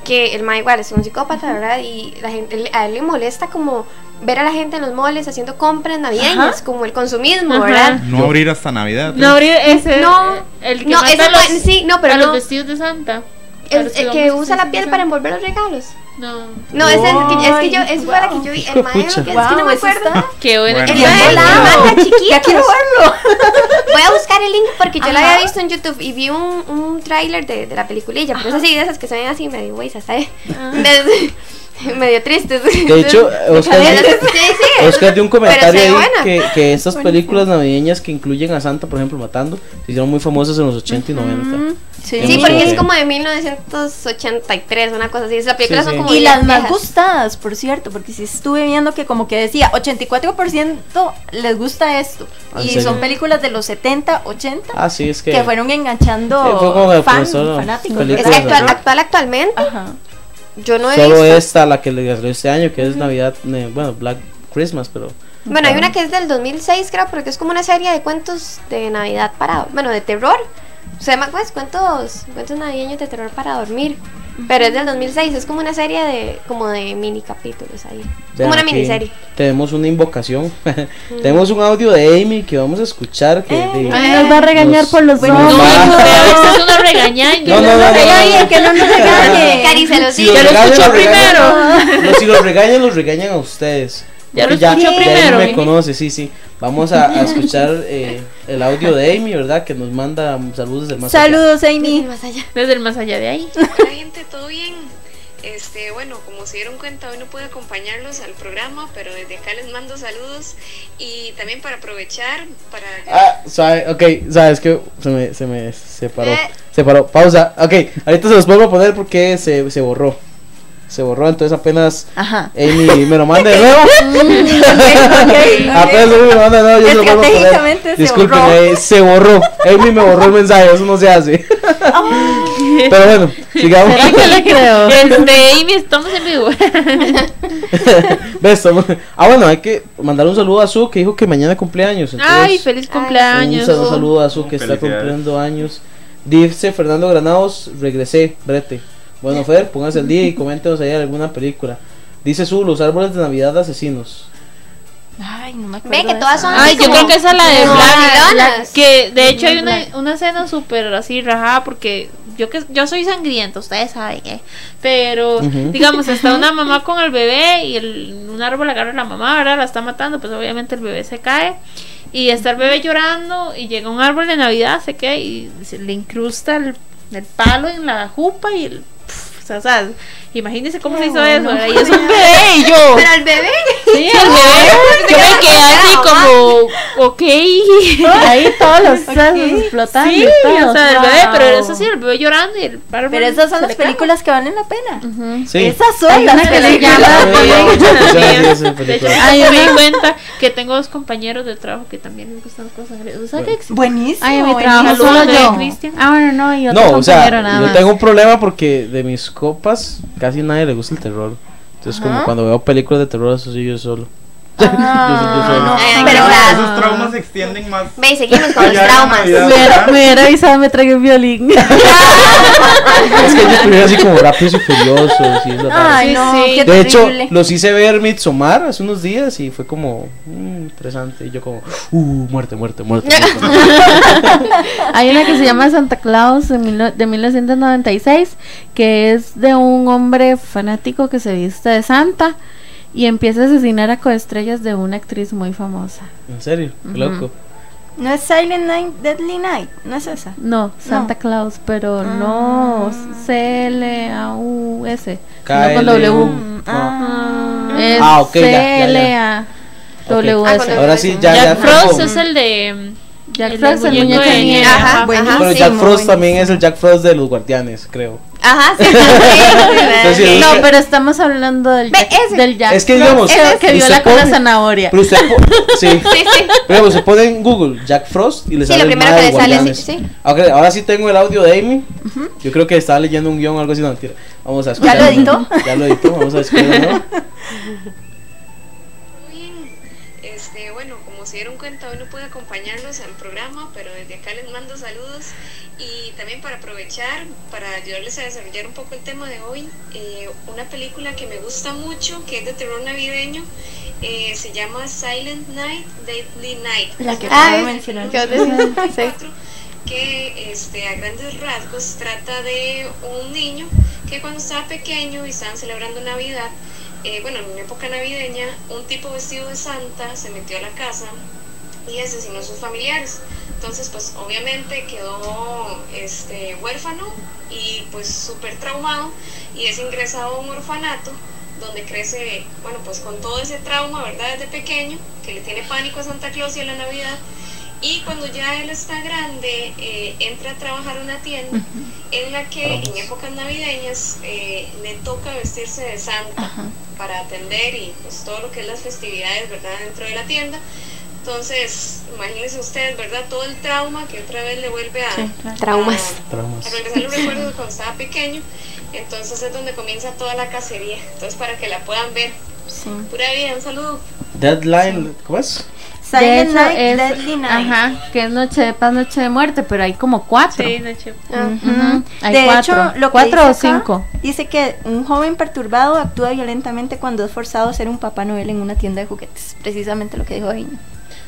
S5: Que el ma igual es un psicópata, ¿verdad? Y la gente, a él le molesta como ver a la gente en los moles haciendo compras navideñas, como el consumismo,
S2: Ajá.
S5: ¿verdad?
S6: No abrir hasta Navidad.
S2: No, abrir ese.
S5: No,
S2: el que
S5: no,
S2: mata
S5: ese
S2: los,
S5: sí, no, pero
S2: a
S5: no.
S2: los vestidos de Santa.
S5: El, el que usa la piel para envolver los regalos.
S2: No.
S5: No, ese es, el que, es que yo, fue la que yo vi. El mae,
S3: Pucha.
S5: lo que es que no me
S10: eso
S5: acuerdo.
S2: Qué buena.
S6: Bueno.
S5: El
S2: buena.
S5: la mata chiquito.
S10: Ya quiero verlo.
S5: Voy a buscar el link porque yo
S10: Ajá.
S5: había visto en YouTube y vi un, un tráiler de, de la peliculilla, pero es así de esas que se ven así medio güey, ¿sabes? medio tristes.
S3: De hecho, Oscar,
S5: sí, sí.
S3: Oscar dio un comentario ahí que, que estas películas navideñas que incluyen a Santa, por ejemplo, matando, se hicieron muy famosas en los 80 y 90.
S10: Sí,
S5: Sí, porque es como de 1983, una cosa así. Esas películas
S3: Sí, sí.
S5: son como
S10: Y las más gustadas, por cierto, porque sí estuve viendo que como que decía 84% les gusta esto.
S3: ¿En
S10: Y
S3: serio?
S10: son películas de los 70, 80
S3: Ah, sí, es que.
S10: que fueron
S3: Sí,
S10: enganchando
S3: fue como
S10: fan- fanáticos.
S5: Es que actual, actual, actualmente,
S10: Ajá.
S5: Yo no he
S3: Solo
S5: visto.
S3: esta, la que le salió este año, que es Navidad, ne- bueno, Black Christmas, pero.
S5: Bueno, hay una que es del 2006, creo, porque es como una serie de cuentos de Navidad para. Bueno, de terror. Se llama, pues, cuentos, cuentos navideños de terror para dormir. Pero es del 2006, es como una serie de. como de mini capítulos ahí. Es como una miniserie.
S3: Tenemos una invocación. tenemos un audio de Amy que vamos a escuchar. Que
S10: Eh,
S3: de-
S4: nos va a regañar
S3: nos-
S4: por los
S3: nos
S2: No, vea, usted es una regañada.
S3: No, no, no, no, no.
S10: que no nos regañe.
S5: Cari, se lo
S3: Si
S5: digo.
S3: los
S2: Ya lo
S3: los regañan- No, si los regañan, los regañan a ustedes.
S2: Ya lo escuchó
S3: Amy
S2: primero,
S3: me conoce, sí, sí. Vamos a, a escuchar eh, el audio de Amy, ¿verdad? Que nos manda saludos del más allá.
S10: Saludos, Amy.
S5: más allá.
S2: Desde el más allá de ahí.
S11: Hola gente, ¿todo bien? Este, bueno, como se dieron cuenta, hoy no pude acompañarlos al programa, pero desde acá les mando saludos y también para aprovechar, para...
S3: Ah, sabe, ok, sabes que se me, se me separó.
S5: Eh.
S3: Se paró, pausa. Ok, ahorita se los vuelvo a poner porque se, se borró. Se borró, entonces apenas
S10: Ajá.
S3: Amy me lo manda de nuevo.
S10: ok,
S3: Apenas Amy me lo manda de nuevo, yo se lo vuelvo a
S10: Estratégicamente
S3: poner.
S10: se
S3: Disculpen,
S10: borró.
S3: eh, se borró. Amy me borró el mensaje, eso no se hace. Pero bueno, sigamos.
S4: ¿Será que le creo?
S2: Este, Amy, estamos en vivo.
S3: ¿Ves? Ah, bueno, hay que mandar un saludo a Su que dijo que mañana cumpleaños. entonces-
S2: Ay, feliz
S5: Ay,
S2: cumpleaños.
S3: Un sal- saludo a su que está cumpliendo años. Dice Fernando Granados, regresé, brete. Bueno, Fer, pónganse el día y coméntenos ahí alguna película. Dice su, los árboles de Navidad asesinos.
S10: Ay, no me acuerdo.
S5: Ve que todas son-
S2: Ay, yo creo que esa es la de Black. Que de hecho hay una, una escena súper así rajada porque yo que yo soy sangriento, ustedes saben, ¿eh? Pero digamos, está una mamá con el bebé y el, un árbol agarra a la mamá, ¿verdad? La está matando, pues obviamente el bebé se cae. Y está el bebé llorando y llega un árbol de Navidad, se cae y se le incrusta el, el palo en la jupa y el... pf, o sea, o sea, imagínense cómo se hizo eso, ¿verdad? Y es un bebé y yo...
S5: Pero el bebé.
S2: Sí, bebé. Yo me quedé así como, ok.
S4: Ahí todos los sesos explotando.
S2: Sí,
S4: y todo.
S2: o sea, el bebé, pero eso sí, el bebé llorando y el
S10: Pero esas son las películas que valen la pena.
S3: Sí.
S10: Esas son las
S4: una que se
S10: películas.
S2: De hecho, yo me di cuenta que tengo dos compañeros de trabajo que también les gustan cosas. O sea, que existen.
S10: Buenísimo.
S4: Ay, mi trabajo solo yo. Ah, bueno, no, y otro
S3: No, o sea, yo tengo un problema porque de mis copas casi nadie le gusta el terror. Entonces, como
S10: Ajá.
S3: cuando veo películas de terror, eso sí yo solo. Yo yo
S10: Pero.
S6: Esos traumas se extienden más.
S5: Ve, y seguimos con los traumas.
S4: Me hubiera, me avisado, me tragué un violín.
S3: Es que yo primero así como rápidos y furiosos y.
S10: Ay,
S2: Sí,
S10: no,
S2: sí.
S3: De hecho, los hice ver Midsommar hace unos días y fue como mm, interesante. Y yo como, uh, muerte, muerte, muerte. muerte.
S4: Hay una que se llama Santa Claus de, mil no- de 1996, que es de un hombre fanático que se viste de Santa y empieza a asesinar a coestrellas de una actriz muy famosa.
S3: en serio, qué loco.
S10: No es Silent Night, Deadly Night, no es esa.
S4: No, Santa Claus, pero no C-L-A-U-S. sino con W.
S3: KLU.
S10: Ah,
S4: Es
S3: Ah, ok.
S4: C-L-A-W-S.
S5: Ok.
S3: Ahora sí, ya, ya.
S2: Jack Frost es el de.
S4: Jack
S2: el
S4: Frost, el
S2: muñeco
S4: muñeco de nieve.
S2: nieve.
S5: Ajá, buenísimo.
S3: Pero Jack Frost también es el Jack Frost de los Guardianes, creo.
S5: Ajá, sí. sí, sí,
S3: Entonces.
S4: No, pero estamos hablando del
S5: Ve,
S4: Jack,
S5: ese.
S4: del Jack
S3: Es que
S4: Frost,
S3: digamos,
S4: ese que viola con la zanahoria.
S3: Pero usted, po- sí.
S5: Sí, sí.
S3: Pero se pone en Google Jack Frost y le
S5: Sí,
S3: sale
S5: lo
S3: el
S5: primero que le sale,
S3: Guardianes.
S5: sí, sí.
S3: Ahora sí tengo el audio de Amy. Yo creo que estaba leyendo un guion o algo así, no mentira. Vamos a escuchar.
S10: lo editó?
S3: Ya lo editó, vamos a escuchar
S11: se dieron cuenta, hoy no pude acompañarlos al programa, pero desde acá les mando saludos y también para aprovechar, para ayudarles a desarrollar un poco el tema de hoy, eh, una película que me gusta mucho, que es de terror navideño, eh, se llama Silent Night, Deadly Night.
S10: La que
S5: Ah,
S10: acabo de mencionar.
S5: ¿qué vas a decir? Sí.
S11: 4, que este, a grandes rasgos trata de un niño que cuando estaba pequeño y estaban celebrando Navidad, eh, bueno, en una época navideña, un tipo vestido de Santa se metió a la casa y asesinó a sus familiares. Entonces, pues obviamente quedó este, huérfano y pues súper traumado y es ingresado a un orfanato donde crece, bueno, pues con todo ese trauma, ¿verdad? Desde pequeño, que le tiene pánico a Santa Claus y a la Navidad. Y cuando ya él está grande, eh, entra a trabajar a una tienda en la que en épocas navideñas eh, le toca vestirse de Santa para atender y pues todo lo que es las festividades, ¿verdad? Dentro de la tienda. Entonces, imagínense ustedes, ¿verdad? Todo el trauma que otra vez le vuelve a,
S5: Traumas.
S11: a-
S3: Traumas.
S11: a regresar los recuerdos de cuando estaba pequeño. Entonces es donde comienza toda la cacería. Entonces, para que la puedan ver.
S10: Sí.
S11: Pura vida, un saludo.
S3: Deadline, ¿cómo es?
S4: De
S10: Silent
S4: hecho,
S10: Night,
S4: es-
S10: Deadly Night.
S4: Ajá, que es Noche de Paz, Noche de Muerte, pero hay como cuatro.
S2: Sí, de hecho.
S5: Ah,
S4: Ujú, Hay
S10: de
S4: cuatro.
S10: hecho, lo que
S4: cuatro
S10: dice
S4: o
S10: acá,
S4: cinco.
S10: Dice que un joven perturbado actúa violentamente cuando es forzado a ser un Papá Noel en una tienda de juguetes. Precisamente lo que dijo ahí.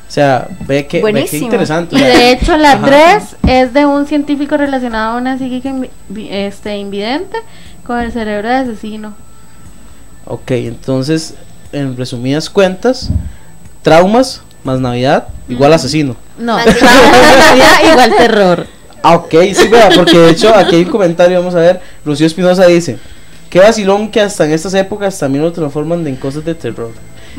S3: O sea, ve que, ve que interesante.
S4: Y de hecho la
S3: ajá.
S4: 3 es de un científico relacionado a una psíquica invi- vi- este, invidente con el cerebro de asesino.
S3: Ok, entonces, en resumidas cuentas, traumas más Navidad igual asesino.
S4: No,
S5: Más
S4: Navidad igual terror.
S3: Ah, ok, sí, vea, porque de hecho aquí hay un comentario, vamos a ver. Rocío Espinosa dice: Qué vacilón que hasta en estas épocas también lo transforman en cosas de terror.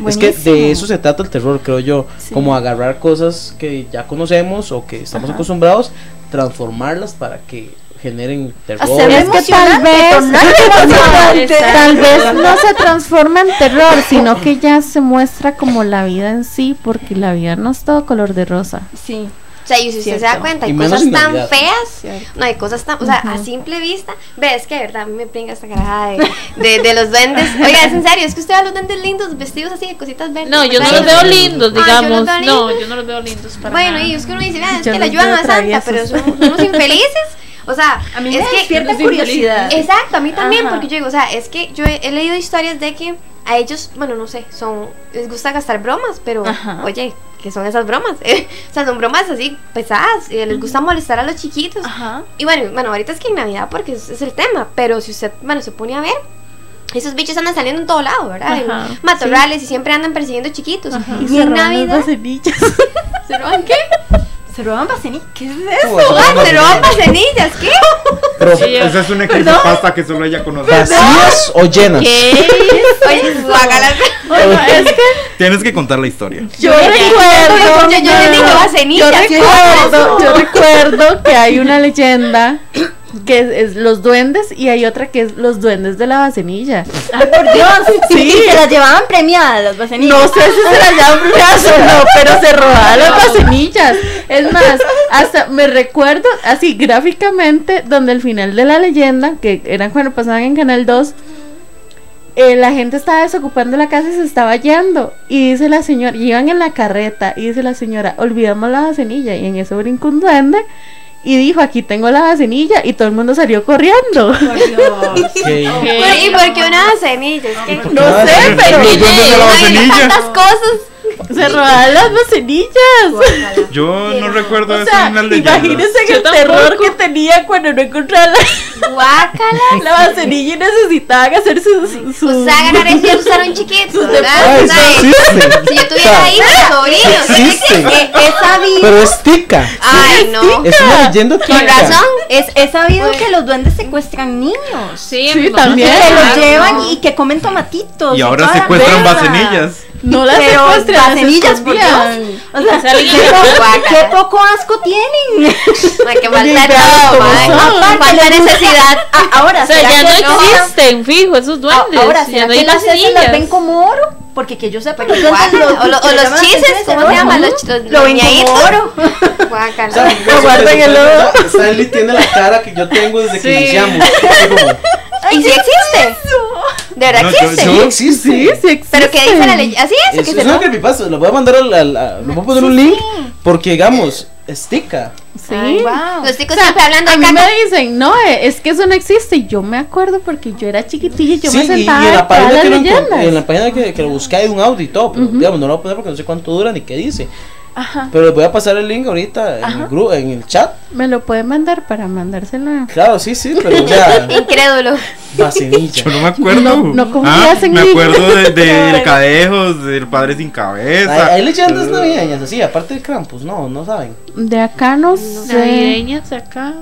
S3: Es que de eso se trata el terror, creo yo.
S10: Sí.
S3: Como agarrar cosas que ya conocemos o que estamos
S10: Ajá.
S3: acostumbrados, transformarlas para que generen terror.
S10: Hacerlo
S4: Es que tal vez, tal vez no se transforma en terror, sino que ya se muestra como la vida en sí, porque la vida no es todo color de rosa.
S10: Sí.
S5: O sea, y si usted se da
S10: Cierto.
S5: cuenta, hay cosas tan
S3: Navidad.
S5: feas. No, hay cosas tan. O sea, a simple vista. Ves que de verdad a mí me pringa esta carajada de, de, de los duendes. Oiga, es en serio, es que usted ve a los duendes lindos, vestidos así de cositas verdes.
S2: No, yo no los veo lindos,
S5: Ah, yo
S2: digamos.
S5: veo
S2: No,
S5: lindos.
S2: yo no los veo lindos para
S5: Bueno,
S2: nada.
S5: y es que uno dice, "Vea, es
S4: Yo
S5: que
S4: los
S5: ayudan a Santa, pero son unos infelices. O sea,
S10: A mí
S5: es
S10: me
S5: que
S10: despierta curiosidad.
S5: Exacto, a mí también,
S10: Ajá.
S5: porque yo digo, o sea, es que yo he, he leído historias de que a ellos, bueno, no sé, son les gusta gastar bromas, pero
S10: Ajá.
S5: oye, ¿qué son esas bromas? o sea, son bromas así pesadas, eh, les gusta molestar a los chiquitos.
S10: Ajá.
S5: Y bueno, bueno, ahorita es que en Navidad porque es, es el tema, pero si usted, bueno, se pone a ver, esos bichos andan saliendo en todo lado, ¿verdad?
S4: Ajá,
S5: matorrales y siempre andan persiguiendo chiquitos.
S4: Y
S5: Y
S4: se
S5: en Navidad,
S4: vaselillas.
S5: ¿se roban qué?
S10: Se roban bacenillas. ¿Qué es
S3: ¿Cómo
S10: eso?
S3: se
S5: Ah, se roban pasenillas, ¿qué?
S3: Pero,
S6: Esa es una creepypasta que solo ella conoce.
S3: ¿Vacías o llenas?
S5: Oye, guácala.
S4: Bueno, es que
S6: Tienes que contar la historia.
S4: yo recuerdo.
S5: Yo, yo
S4: recuerdo que hay una leyenda que es, es los duendes y hay otra que es los duendes de la bacenilla.
S10: Ay, por Dios.
S4: Sí.
S10: Y se las llevaban premiadas las bacenillas.
S4: No sé si se las llaman brujas o no, pero se robaban las bacenillas. Es más, hasta me recuerdo así gráficamente donde el final de la leyenda, que eran cuando pasaban en Canal 2, eh, la gente estaba desocupando la casa y se estaba yendo. Y dice la señora, y iban en la carreta, y dice la señora, olvidamos la vacenilla. Y en eso brincó un duende y dijo, aquí tengo la vacenilla. Y todo el mundo salió corriendo.
S5: ¿Y por qué una vacenilla? Es que
S4: No sé, pero
S6: ¿Dónde está la
S5: hay
S6: vacenilla?
S5: tantas cosas.
S4: Se robaban las vacenillas.
S6: Yo no recuerdo
S4: O
S6: eso
S4: sea,
S6: en leyendas.
S4: imagínense el terror que tenía cuando no encontraba la,
S5: Guácala.
S4: la vacenilla y necesitaban hacer sus... sus
S5: Sus agarrar ese usaron chiquitos,
S3: Ah,
S5: ¿verdad?
S3: existe.
S5: Si yo tuviera hijos, sobrinos,
S3: Existe.
S10: He sabido,
S3: Pero es tica.
S5: Ay, no.
S3: Es una leyenda tica.
S5: Con razón.
S10: es, he sabido que los duendes secuestran niños.
S2: Sí,
S4: Sí, también.
S10: Que los
S2: Ah,
S10: llevan y que comen tomatitos.
S6: Y ahora
S10: la
S6: secuestran vacenillas.
S4: No las
S10: Pero
S4: las
S10: vacenillas, por. Dios. O sea, ¿qué, qué poco asco tienen.
S5: Que todo,
S4: cómo
S5: madre.
S4: son.
S5: Falta necesidad.
S10: Ah, ahora,
S2: O sea,
S10: ¿será
S2: ya
S10: que
S2: no existen, fijo, esos duendes.
S10: Ahora,
S2: ya
S10: ¿será
S2: no
S10: que
S2: hay
S10: las las ven como oro? Porque que yo sepa, los
S5: Guácala.
S10: duendes
S5: O lo- o
S10: que
S5: los chises, ¿cómo se?
S10: ¿no?
S5: Los- los-
S10: Lo
S5: los ñaitos.
S10: oro.
S5: Guácala.
S3: Lo
S4: guardan en el ojo.
S3: Stanley tiene la cara que yo tengo desde que
S2: Sí.
S3: iniciamos.
S5: ¿Y si existe? ¿De verdad
S6: No, yo-
S5: existe?
S3: Sí, existe.
S4: Sí, sí existe.
S5: ¿Pero qué dice la ley? ¿Así es? ¿O
S3: Es,
S5: qué
S3: es
S5: se
S3: una
S5: no?
S3: creepypasta, lo voy a mandar a- le voy a poner un link porque digamos, es tica.
S4: Sí.
S10: Ay, wow.
S5: Los chicos
S4: O sea,
S5: siempre hablando
S4: a
S5: de
S4: mí
S5: caca.
S4: me dicen, no, eh, es que eso no existe. Y yo me acuerdo porque yo era chiquitilla y yo
S3: sí,
S4: me
S3: y, y
S4: sentaba
S3: en la página que lo, en la página que, que lo busqué hay un audio y todo, pero digamos, no lo voy a poner porque no sé cuánto dura ni qué dice.
S4: Ajá.
S3: Pero les voy a pasar el link ahorita en el grupo, en el chat.
S4: Me lo pueden mandar para mandárselo.
S3: Claro, sí, sí, pero o sea,
S5: Incrédulo.
S3: vacinilla.
S6: Yo no me acuerdo.
S4: No- no confías
S6: Ah,
S4: en
S6: me
S4: mí.
S6: acuerdo de, de Cadejos, del Padre Sin Cabeza.
S3: Hay, hay leyendas navideñas así, aparte de Krampus, no, no saben.
S4: De acá no sé.
S2: Navideñas acá.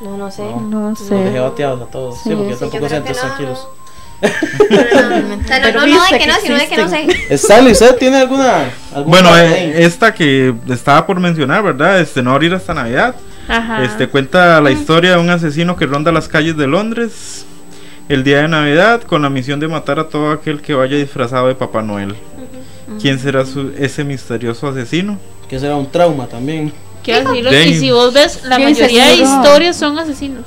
S5: No, no sé.
S3: No.
S4: No
S3: Los dejé
S4: sé.
S3: bateados a todos. Sí,
S4: Sí.
S3: porque yo tampoco sé
S5: no,
S3: tranquilos.
S5: No,
S4: Pero
S5: no, no, de que no, sino de que no sé.
S3: Stanley, ¿usted tiene alguna? alguna
S6: Bueno, eh, esta que estaba por mencionar, ¿verdad? Este, no abrir hasta Navidad.
S2: Ajá.
S6: Este cuenta la historia de un asesino que ronda las calles de Londres el día de Navidad con la misión de matar a todo aquel que vaya disfrazado de Papá Noel. ¿Quién será su- ese misterioso asesino?
S3: Que será un trauma también.
S2: Quiero decirlo, y si vos ves, la mayoría de historias son asesinos.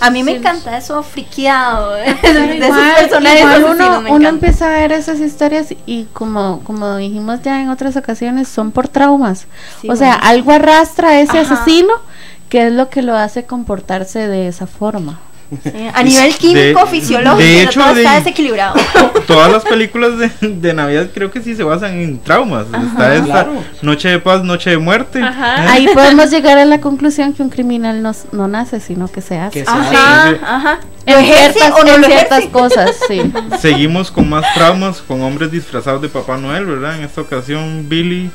S10: A mí me encanta eso friqueado. ¿eh? De
S4: Igual,
S10: personajes
S4: igual uno, uno empieza a ver esas historias y como, como dijimos ya en otras ocasiones, son por traumas.
S10: Sí,
S4: o sea,
S10: bueno.
S4: algo arrastra a ese
S10: Ajá.
S4: asesino que es lo que lo hace comportarse de esa forma.
S10: A nivel químico,
S6: de
S10: fisiológico,
S6: de hecho,
S10: todo está
S6: de-
S10: desequilibrado.
S6: Todas las películas de, de Navidad creo que sí se basan en traumas. Está esta
S3: Claro.
S6: Noche de Paz, Noche de Muerte.
S2: Ajá.
S6: ¿eh?
S4: Ahí podemos llegar a la conclusión que un criminal no, no nace, sino que se hace.
S3: Que se
S10: Ajá,
S6: sí.
S10: ajá. ¿Lo
S4: En ciertas,
S10: o no
S4: en ciertas cosas, sí.
S6: Seguimos con más traumas, con hombres disfrazados de Papá Noel, ¿verdad? En esta ocasión Billy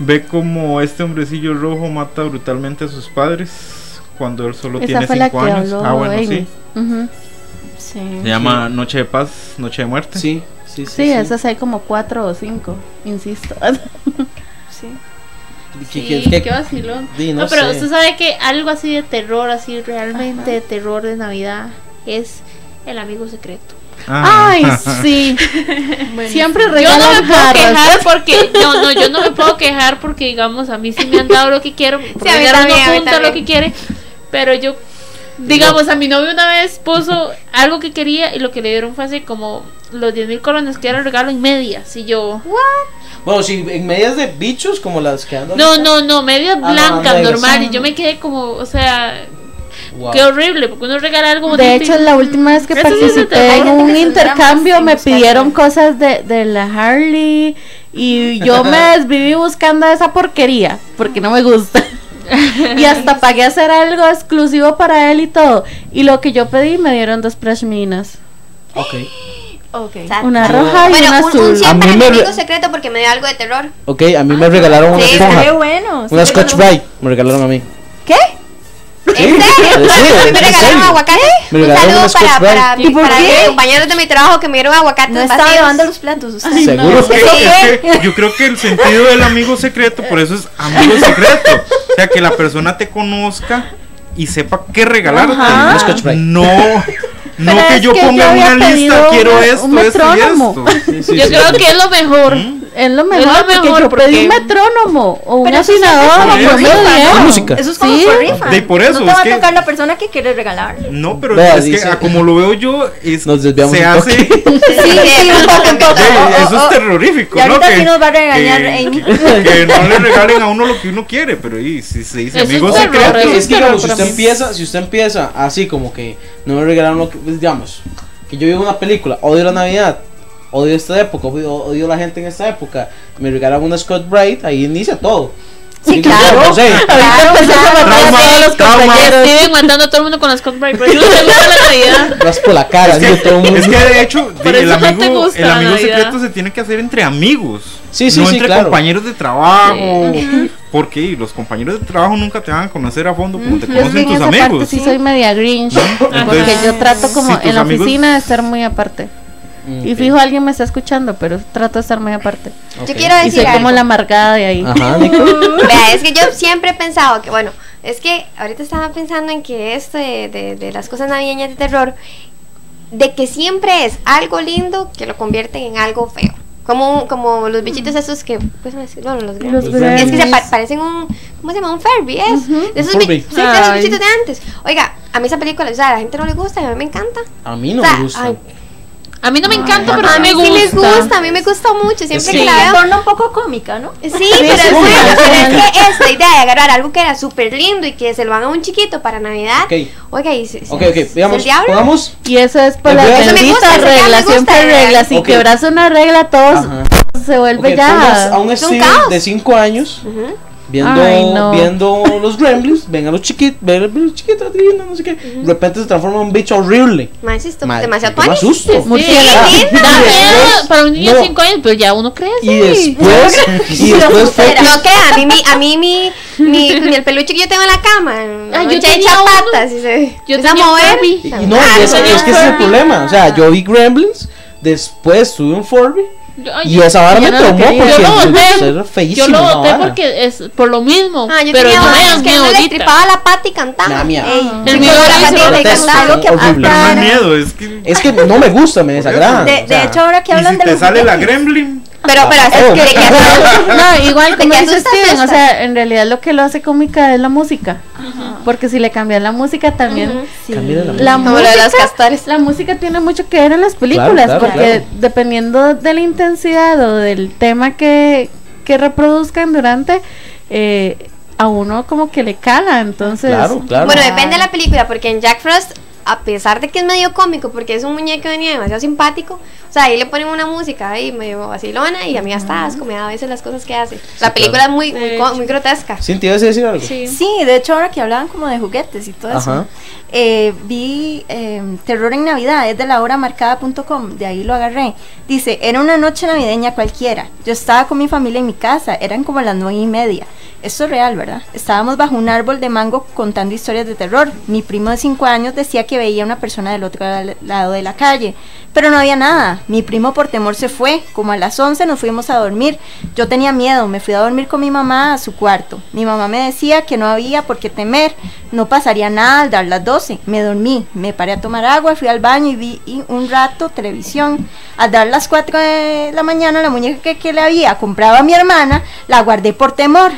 S6: ve como este hombrecillo rojo mata brutalmente a sus padres cuando él solo
S4: Esa
S6: tiene
S4: fue la
S6: 5
S4: que
S6: años.
S4: habló
S6: Ah, bueno,
S4: Amy.
S6: sí.
S4: Ujú.
S10: Sí.
S6: Se llama Noche de Paz, Noche de Muerte.
S3: Sí, sí, sí.
S4: Sí, esas hay como cuatro o cinco, insisto.
S10: sí.
S3: ¿Qué-
S2: Sí,
S3: qué- qué-
S2: qué vacilón.
S3: Di,
S2: No,
S3: no
S2: pero
S3: sé.
S2: usted sabe que algo así de terror, así realmente de terror de Navidad, es el amigo secreto.
S6: Ah.
S4: Ay, sí. Siempre
S2: Yo no
S4: regalan
S2: me puedo
S4: jarras.
S2: quejar porque, no, no, yo no me puedo quejar porque, digamos, a mí sí me han dado lo que quiero, porque
S5: a mí
S2: uno
S5: también, a mí
S2: lo que quiere, pero yo, digamos, a mi novio una vez puso algo que quería y lo que le dieron fue así como los 10 mil colones que era el regalo en medias, y yo,
S3: Bueno, si en medias de bichos como las que andan.
S2: no, no, no, medias
S3: Ah,
S2: blancas,
S3: negras.
S2: normal, y yo me quedé como, o sea,
S3: Wow.
S2: qué horrible, porque uno regala algo
S4: De
S2: bonito y-
S4: hecho, la última vez que
S2: de
S4: participé en un intercambio me pidieron cosas de, de la Harley y yo me desviví buscando esa porquería porque no me gusta. y hasta pagué a hacer algo exclusivo para él y todo. Y lo que yo pedí me dieron dos pashminas.
S3: Ok.
S10: Ok.
S4: Una roja y
S5: Bueno,
S4: una
S5: un,
S4: azul.
S5: un
S3: A
S5: 100
S3: mí
S5: para mi
S3: me
S5: secreto porque me dio algo de terror.
S3: Ok, a mí me regalaron una
S5: Sí,
S3: esponja.
S10: Qué bueno. sí,
S3: Una Scotch. Brite. Me regalaron a mí.
S10: ¿Qué?
S5: ¿En serio?
S3: sí,
S5: A mí
S3: en
S5: me regalaron
S3: serio.
S5: aguacate.
S3: Me
S5: Un saludo para, para,
S3: Brite.
S10: ¿Y por
S5: para mis compañeros de mi trabajo que me dieron aguacates
S10: No estaba lavando los platos.
S3: Seguro.
S6: Es que- es que yo creo que el sentido del amigo secreto, por eso es amigo secreto. O sea, que la persona te conozca y sepa qué regalarte. No, no
S4: Pero
S6: que yo
S4: que
S6: ponga
S4: yo
S6: una lista, quiero
S4: una-
S6: esto,
S4: un
S6: esto y
S4: metrónomo.
S6: esto.
S3: Sí, sí,
S2: Yo
S3: sí.
S2: creo que es lo mejor.
S6: ¿Mm?
S4: Es lo mejor,
S2: Es lo
S4: porque
S2: mejor,
S4: yo pedí
S2: porque-
S4: un metrónomo o un afinador.
S10: Eso es como
S4: Sí.
S10: por rifa.
S6: De por eso,
S10: no te va
S6: es
S10: a
S6: que-
S10: tocar la persona que quiere regalarle.
S6: No, pero
S3: Vea,
S6: es que
S3: dice-
S6: a como lo veo yo, es,
S3: Nos desviamos
S6: se
S3: un
S6: hace.
S10: Sí, sí, un poco, un poco.
S6: Sí, eso es terrorífico,
S10: Y
S6: ¿no?
S10: ahorita
S6: Que,
S10: sí nos va a regañar
S6: que-
S10: Amy.
S6: que- que no le regalen a uno lo que uno quiere, pero y, si se dice secretos.
S2: eso
S3: es que digamos, si usted empieza, si usted empieza así como que no me regalaron lo que, digamos, que yo vivo una película, odio la Navidad, odio esta época, odio, odio la gente en esta época, me regalan una Scott Bright, ahí inicia todo.
S10: Sí, claro.
S3: No sé,
S10: Claro,
S4: a
S10: claro.
S4: matar a todos los
S6: trauma.
S4: compañeros.
S2: Steven matando a todo el mundo con las Scott Bright, pero yo no sé la Navidad.
S3: raspo la cara,
S6: Es
S3: digo, todo el
S6: que,
S3: mundo.
S6: es que de hecho,
S2: Por
S6: el
S2: no
S6: amigo,
S2: te gusta
S6: el amigo secreto se tiene que hacer entre amigos.
S3: Sí, sí,
S6: no
S3: sí,
S6: entre
S3: claro.
S6: compañeros de trabajo. Porque los compañeros de trabajo nunca te van a conocer a fondo como te
S4: Yo es que
S6: conocen
S4: en
S6: tus
S4: esa parte
S6: amigos.
S4: sí soy media grinch. Porque
S6: Entonces,
S4: yo trato como
S6: si
S4: en la
S6: amigos-
S4: oficina de estar muy aparte. Y
S3: Ok,
S4: fijo, alguien me está escuchando, pero trato de estar muy aparte.
S3: ok.
S5: Yo quiero
S4: Y
S5: decir
S4: soy como la amargada de ahí.
S3: Ajá, Nico.
S5: Vea, es que yo siempre he pensado que, bueno, es que ahorita estaba pensando en que esto de, de- de las cosas navideñas de terror, de que siempre es algo lindo que lo convierten en algo feo. Como, como los bichitos esos que, pues, no los,
S4: Los.
S5: Es que se pa- parecen un, ¿cómo se llama? Un Furby, ¿es? De esos,
S3: Furby.
S5: sí, esos bichitos de antes. Oiga, a mí esa película, o sea, a la gente no le gusta y a mí me encanta.
S3: A mí no
S5: O sea,
S3: me gusta.
S5: ay,
S2: A mí no me encanta, pero
S5: a
S2: sí
S5: mí
S2: me
S5: sí me
S2: gusta.
S5: gusta, a mí me gusta mucho, siempre
S3: Sí.
S5: que
S10: Se
S5: la veo.
S10: torna un poco cómica, ¿no?
S5: Sí, pero, es
S3: sí,
S5: bueno,
S3: sí.
S5: pero es que esta idea de agarrar algo que era súper lindo y que se lo hagan a un chiquito para Navidad.
S3: Ok.
S5: Oiga, y se,
S3: Ok,
S5: se-
S3: ok,
S5: ¿es
S3: digamos, pongamos.
S4: Y eso es por
S5: gusta, me
S4: reglas,
S5: gusta,
S4: siempre reglas. Si quebras una regla, todos
S3: Ajá.
S4: se vuelve ya.
S3: a un
S5: caos.
S3: de 5 años
S5: Ujú.
S3: Viendo,
S4: Ay, no.
S3: viendo los gremlins, ven a los chiquitos, ven a los chiquitos, no sé qué. De repente se transforma en un bicho horrible.
S5: Más esto, demasiado
S3: me asusto.
S2: Sí, sí,
S3: después-
S2: para un niño
S3: no.
S2: de 5 años, pero ya uno crece.
S3: Y después, y después fue
S5: no crea, a mí, mi, a mí mi, mi, mi- el peluche que yo tengo en la cama,
S2: Ah, yo tenía
S5: echa patas y se
S2: Yo
S5: empieza a mover.
S3: Y no,
S5: Ah,
S3: es,
S5: no,
S3: es que ese es el problema. O sea, yo vi Gremlins, después tuve un Furby.
S2: Yo- ay,
S3: Y esa vara me
S4: no lo
S3: traumó
S4: quería.
S3: porque
S2: Yo lo
S3: feísimo.
S2: Yo lo
S3: vara.
S2: porque es por lo mismo.
S5: Ah, yo
S2: pero
S5: tenía
S2: no das
S5: que
S2: miedo
S5: uno le tripaba la pata y cantaba.
S3: Miedo.
S5: Ey,
S4: El
S5: con la
S2: era
S5: patita y cantaba.
S10: algo que
S3: Horrible.
S6: Pero no es miedo, es que.
S3: Es que no me gusta, me desagrada.
S10: De,
S3: o
S10: de
S3: sea,
S10: hecho, ahora que hablan
S6: si
S10: de
S6: te
S10: los
S6: sale la gremlin.
S5: Pero, pero,
S3: Oh.
S5: es que de que.
S4: No, igual como
S5: que
S4: dice Steven, o sea, en realidad lo que lo hace cómica es la música. Porque si le cambias la música también.
S10: Sí.
S3: La
S4: La
S5: Como lo de las
S4: música,
S5: castores.
S4: la música tiene mucho que ver en las películas,
S3: claro,
S4: porque
S3: claro.
S4: dependiendo de la intensidad o del tema que, que reproduzcan durante, eh, a uno como que le cala, entonces...
S3: Claro, claro.
S5: Bueno, depende de la película, porque en Jack Frost, a pesar de que es medio cómico, porque es un muñeco de nieve demasiado simpático, o sea, ahí le ponen una música ahí medio vacilona y a mí hasta asco me da a veces las cosas que hace. La película es muy, muy, muy grotesca.
S3: Cintia, ¿ibas a decir algo?
S2: Sí.
S10: Sí, de hecho, ahora que hablaban como de juguetes y todo eso,
S3: Ajá.
S10: eh, vi eh, Terror en Navidad, es de la hora marcada.com, de ahí lo agarré. Dice, era una noche navideña cualquiera. Yo estaba con mi familia en mi casa, eran como las nueve y media. Esto es real, ¿verdad? Estábamos bajo un árbol de mango contando historias de terror. Mi primo de cinco años decía que veía una persona del otro la- lado de la calle, pero no había nada. Mi primo por temor se fue. Como a las 11 nos fuimos a dormir. Yo tenía miedo, me fui a dormir con mi mamá a su cuarto. Mi mamá me decía que no había por qué temer, no pasaría nada al dar las 12. Me dormí, me paré a tomar agua, fui al baño y vi y un rato televisión. Al dar las 4 de la mañana, la muñeca que, que le había comprado a mi hermana, la guardé por temor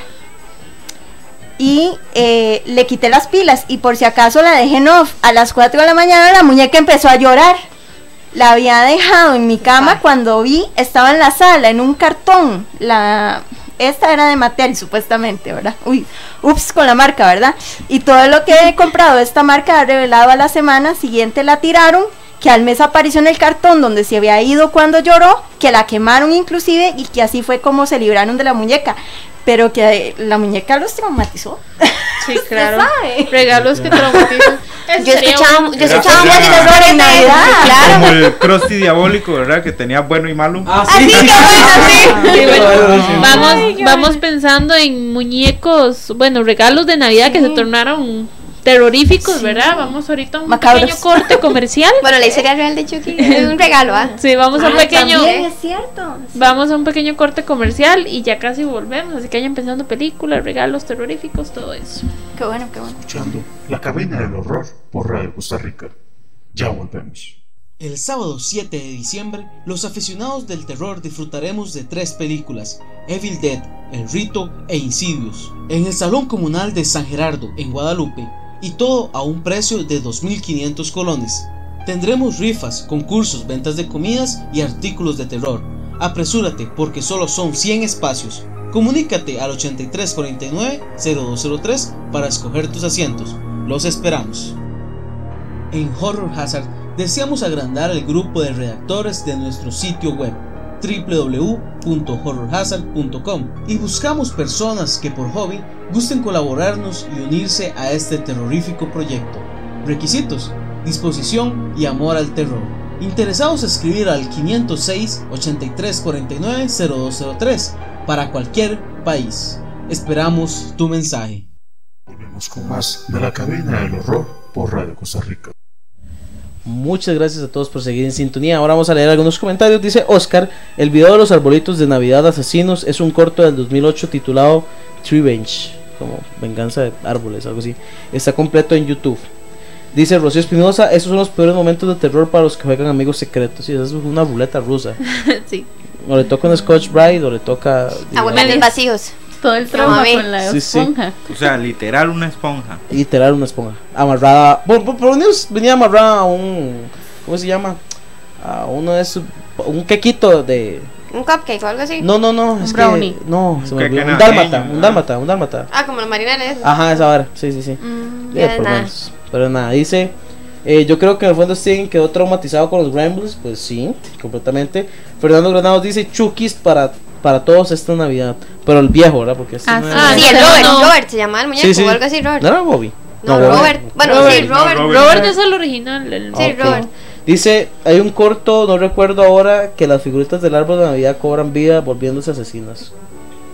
S10: y eh, le quité las pilas y por si acaso la dejé en off. A las 4 de la mañana la muñeca empezó a llorar. La había dejado en mi cama cuando vi, estaba en la sala, en un cartón. La, esta era de Mattel, supuestamente, ¿verdad? Uy, ups, con la marca, ¿verdad? Y todo lo que he comprado de esta marca ha revelado a la semana siguiente la tiraron, que al mes apareció en el cartón donde se había ido cuando lloró, que la quemaron inclusive y que así fue como se libraron de la muñeca. Pero que eh, la muñeca los traumatizó.
S2: Sí, claro.
S10: sabe.
S2: Regalos que traumatizan.
S5: Yo escuchaba, yo escuchaba terror en Navidad, claro.
S6: Como el Krusty diabólico, ¿verdad? Que tenía bueno y malo.
S3: Ah,
S5: Así que bueno, sí.
S2: Sí. vamos, vamos pensando en muñecos, bueno, regalos de Navidad que se tornaron terroríficos, ¿verdad? Vamos ahorita a un
S10: Macabros.
S2: pequeño corte comercial.
S5: Bueno, la historia real de Chucky es un regalo, ¿ah?
S2: Sí, vamos a un
S10: Ah,
S2: pequeño
S10: también es cierto.
S2: vamos a un pequeño corte comercial y ya casi volvemos, así que vayan pensando películas, regalos terroríficos, todo eso.
S10: Qué bueno, qué bueno.
S9: Escuchando La Cabina del Horror por Radio Costa Rica. Ya volvemos.
S12: El sábado 7 de diciembre, los aficionados del terror disfrutaremos de tres películas, Evil Dead, El Rito e Insidious, en el Salón Comunal de San Gerardo, en Guadalupe, y todo a un precio de 2.500 colones. Tendremos rifas, concursos, ventas de comidas y artículos de terror. Apresúrate porque solo son 100 espacios. Comunícate al 8349-0203 para escoger tus asientos. Los esperamos. En Horror Hazard deseamos agrandar el grupo de redactores de nuestro sitio web www.horrorhazard.com y buscamos personas que por hobby gusten colaborarnos y unirse a este terrorífico proyecto. Requisitos, disposición y amor al terror. Interesados escribir al 506 8349 0203 para cualquier país. Esperamos tu mensaje.
S9: Volvemos con más de la cabina del horror por Radio Costa Rica.
S3: Muchas gracias a todos por seguir en sintonía. Ahora vamos a leer algunos comentarios. Dice Oscar, el video de los arbolitos de Navidad asesinos es un corto del 2008 titulado Revenge, como venganza de árboles, algo así. Está completo en YouTube. Dice Rocío Espinosa, esos son los peores momentos de terror para los que juegan amigos secretos. Y eso es una ruleta rusa.
S2: sí.
S3: O le toca un Scotch Bride o le toca...
S5: Aguantar vacíos.
S4: Todo el trauma con la
S3: Sí, sí.
S4: esponja.
S6: O sea, literal una esponja.
S3: Literal una esponja. Amarrada. Por, por, por venía amarrada a un. ¿Cómo se llama? A uno de esos. Un quequito de.
S5: Un cupcake o algo así.
S3: No, no, no. Es
S5: brownie.
S3: que. No, se me
S6: queque
S3: olvidó. Un dálmata. Un dálmata. Un dálmata.
S5: Ah, como los marineros.
S3: Ajá, esa hora. Sí, sí, sí.
S5: Mm,
S3: Eh,
S5: ya
S3: por lo
S5: nada.
S3: menos. Pero nada, dice. eh, yo creo que en el fondo Steven quedó traumatizado con los Gremlins. Pues sí, completamente. Fernando Granados dice Chukis para, para todos esta Navidad. Pero el viejo, ¿verdad? Porque este
S5: Ah,
S3: no
S5: sí, el Robert,
S2: no.
S5: Robert se llamaba el muñeco
S3: Sí, sí.
S5: o algo así, Robert.
S3: ¿No era Bobby?
S5: No. Robert. Bueno,
S3: Robert.
S5: sí, Robert.
S2: Robert es el original. el-
S5: Sí. Robert.
S3: Dice, hay un corto, no recuerdo ahora, que las figuritas del árbol de Navidad cobran vida volviéndose asesinas.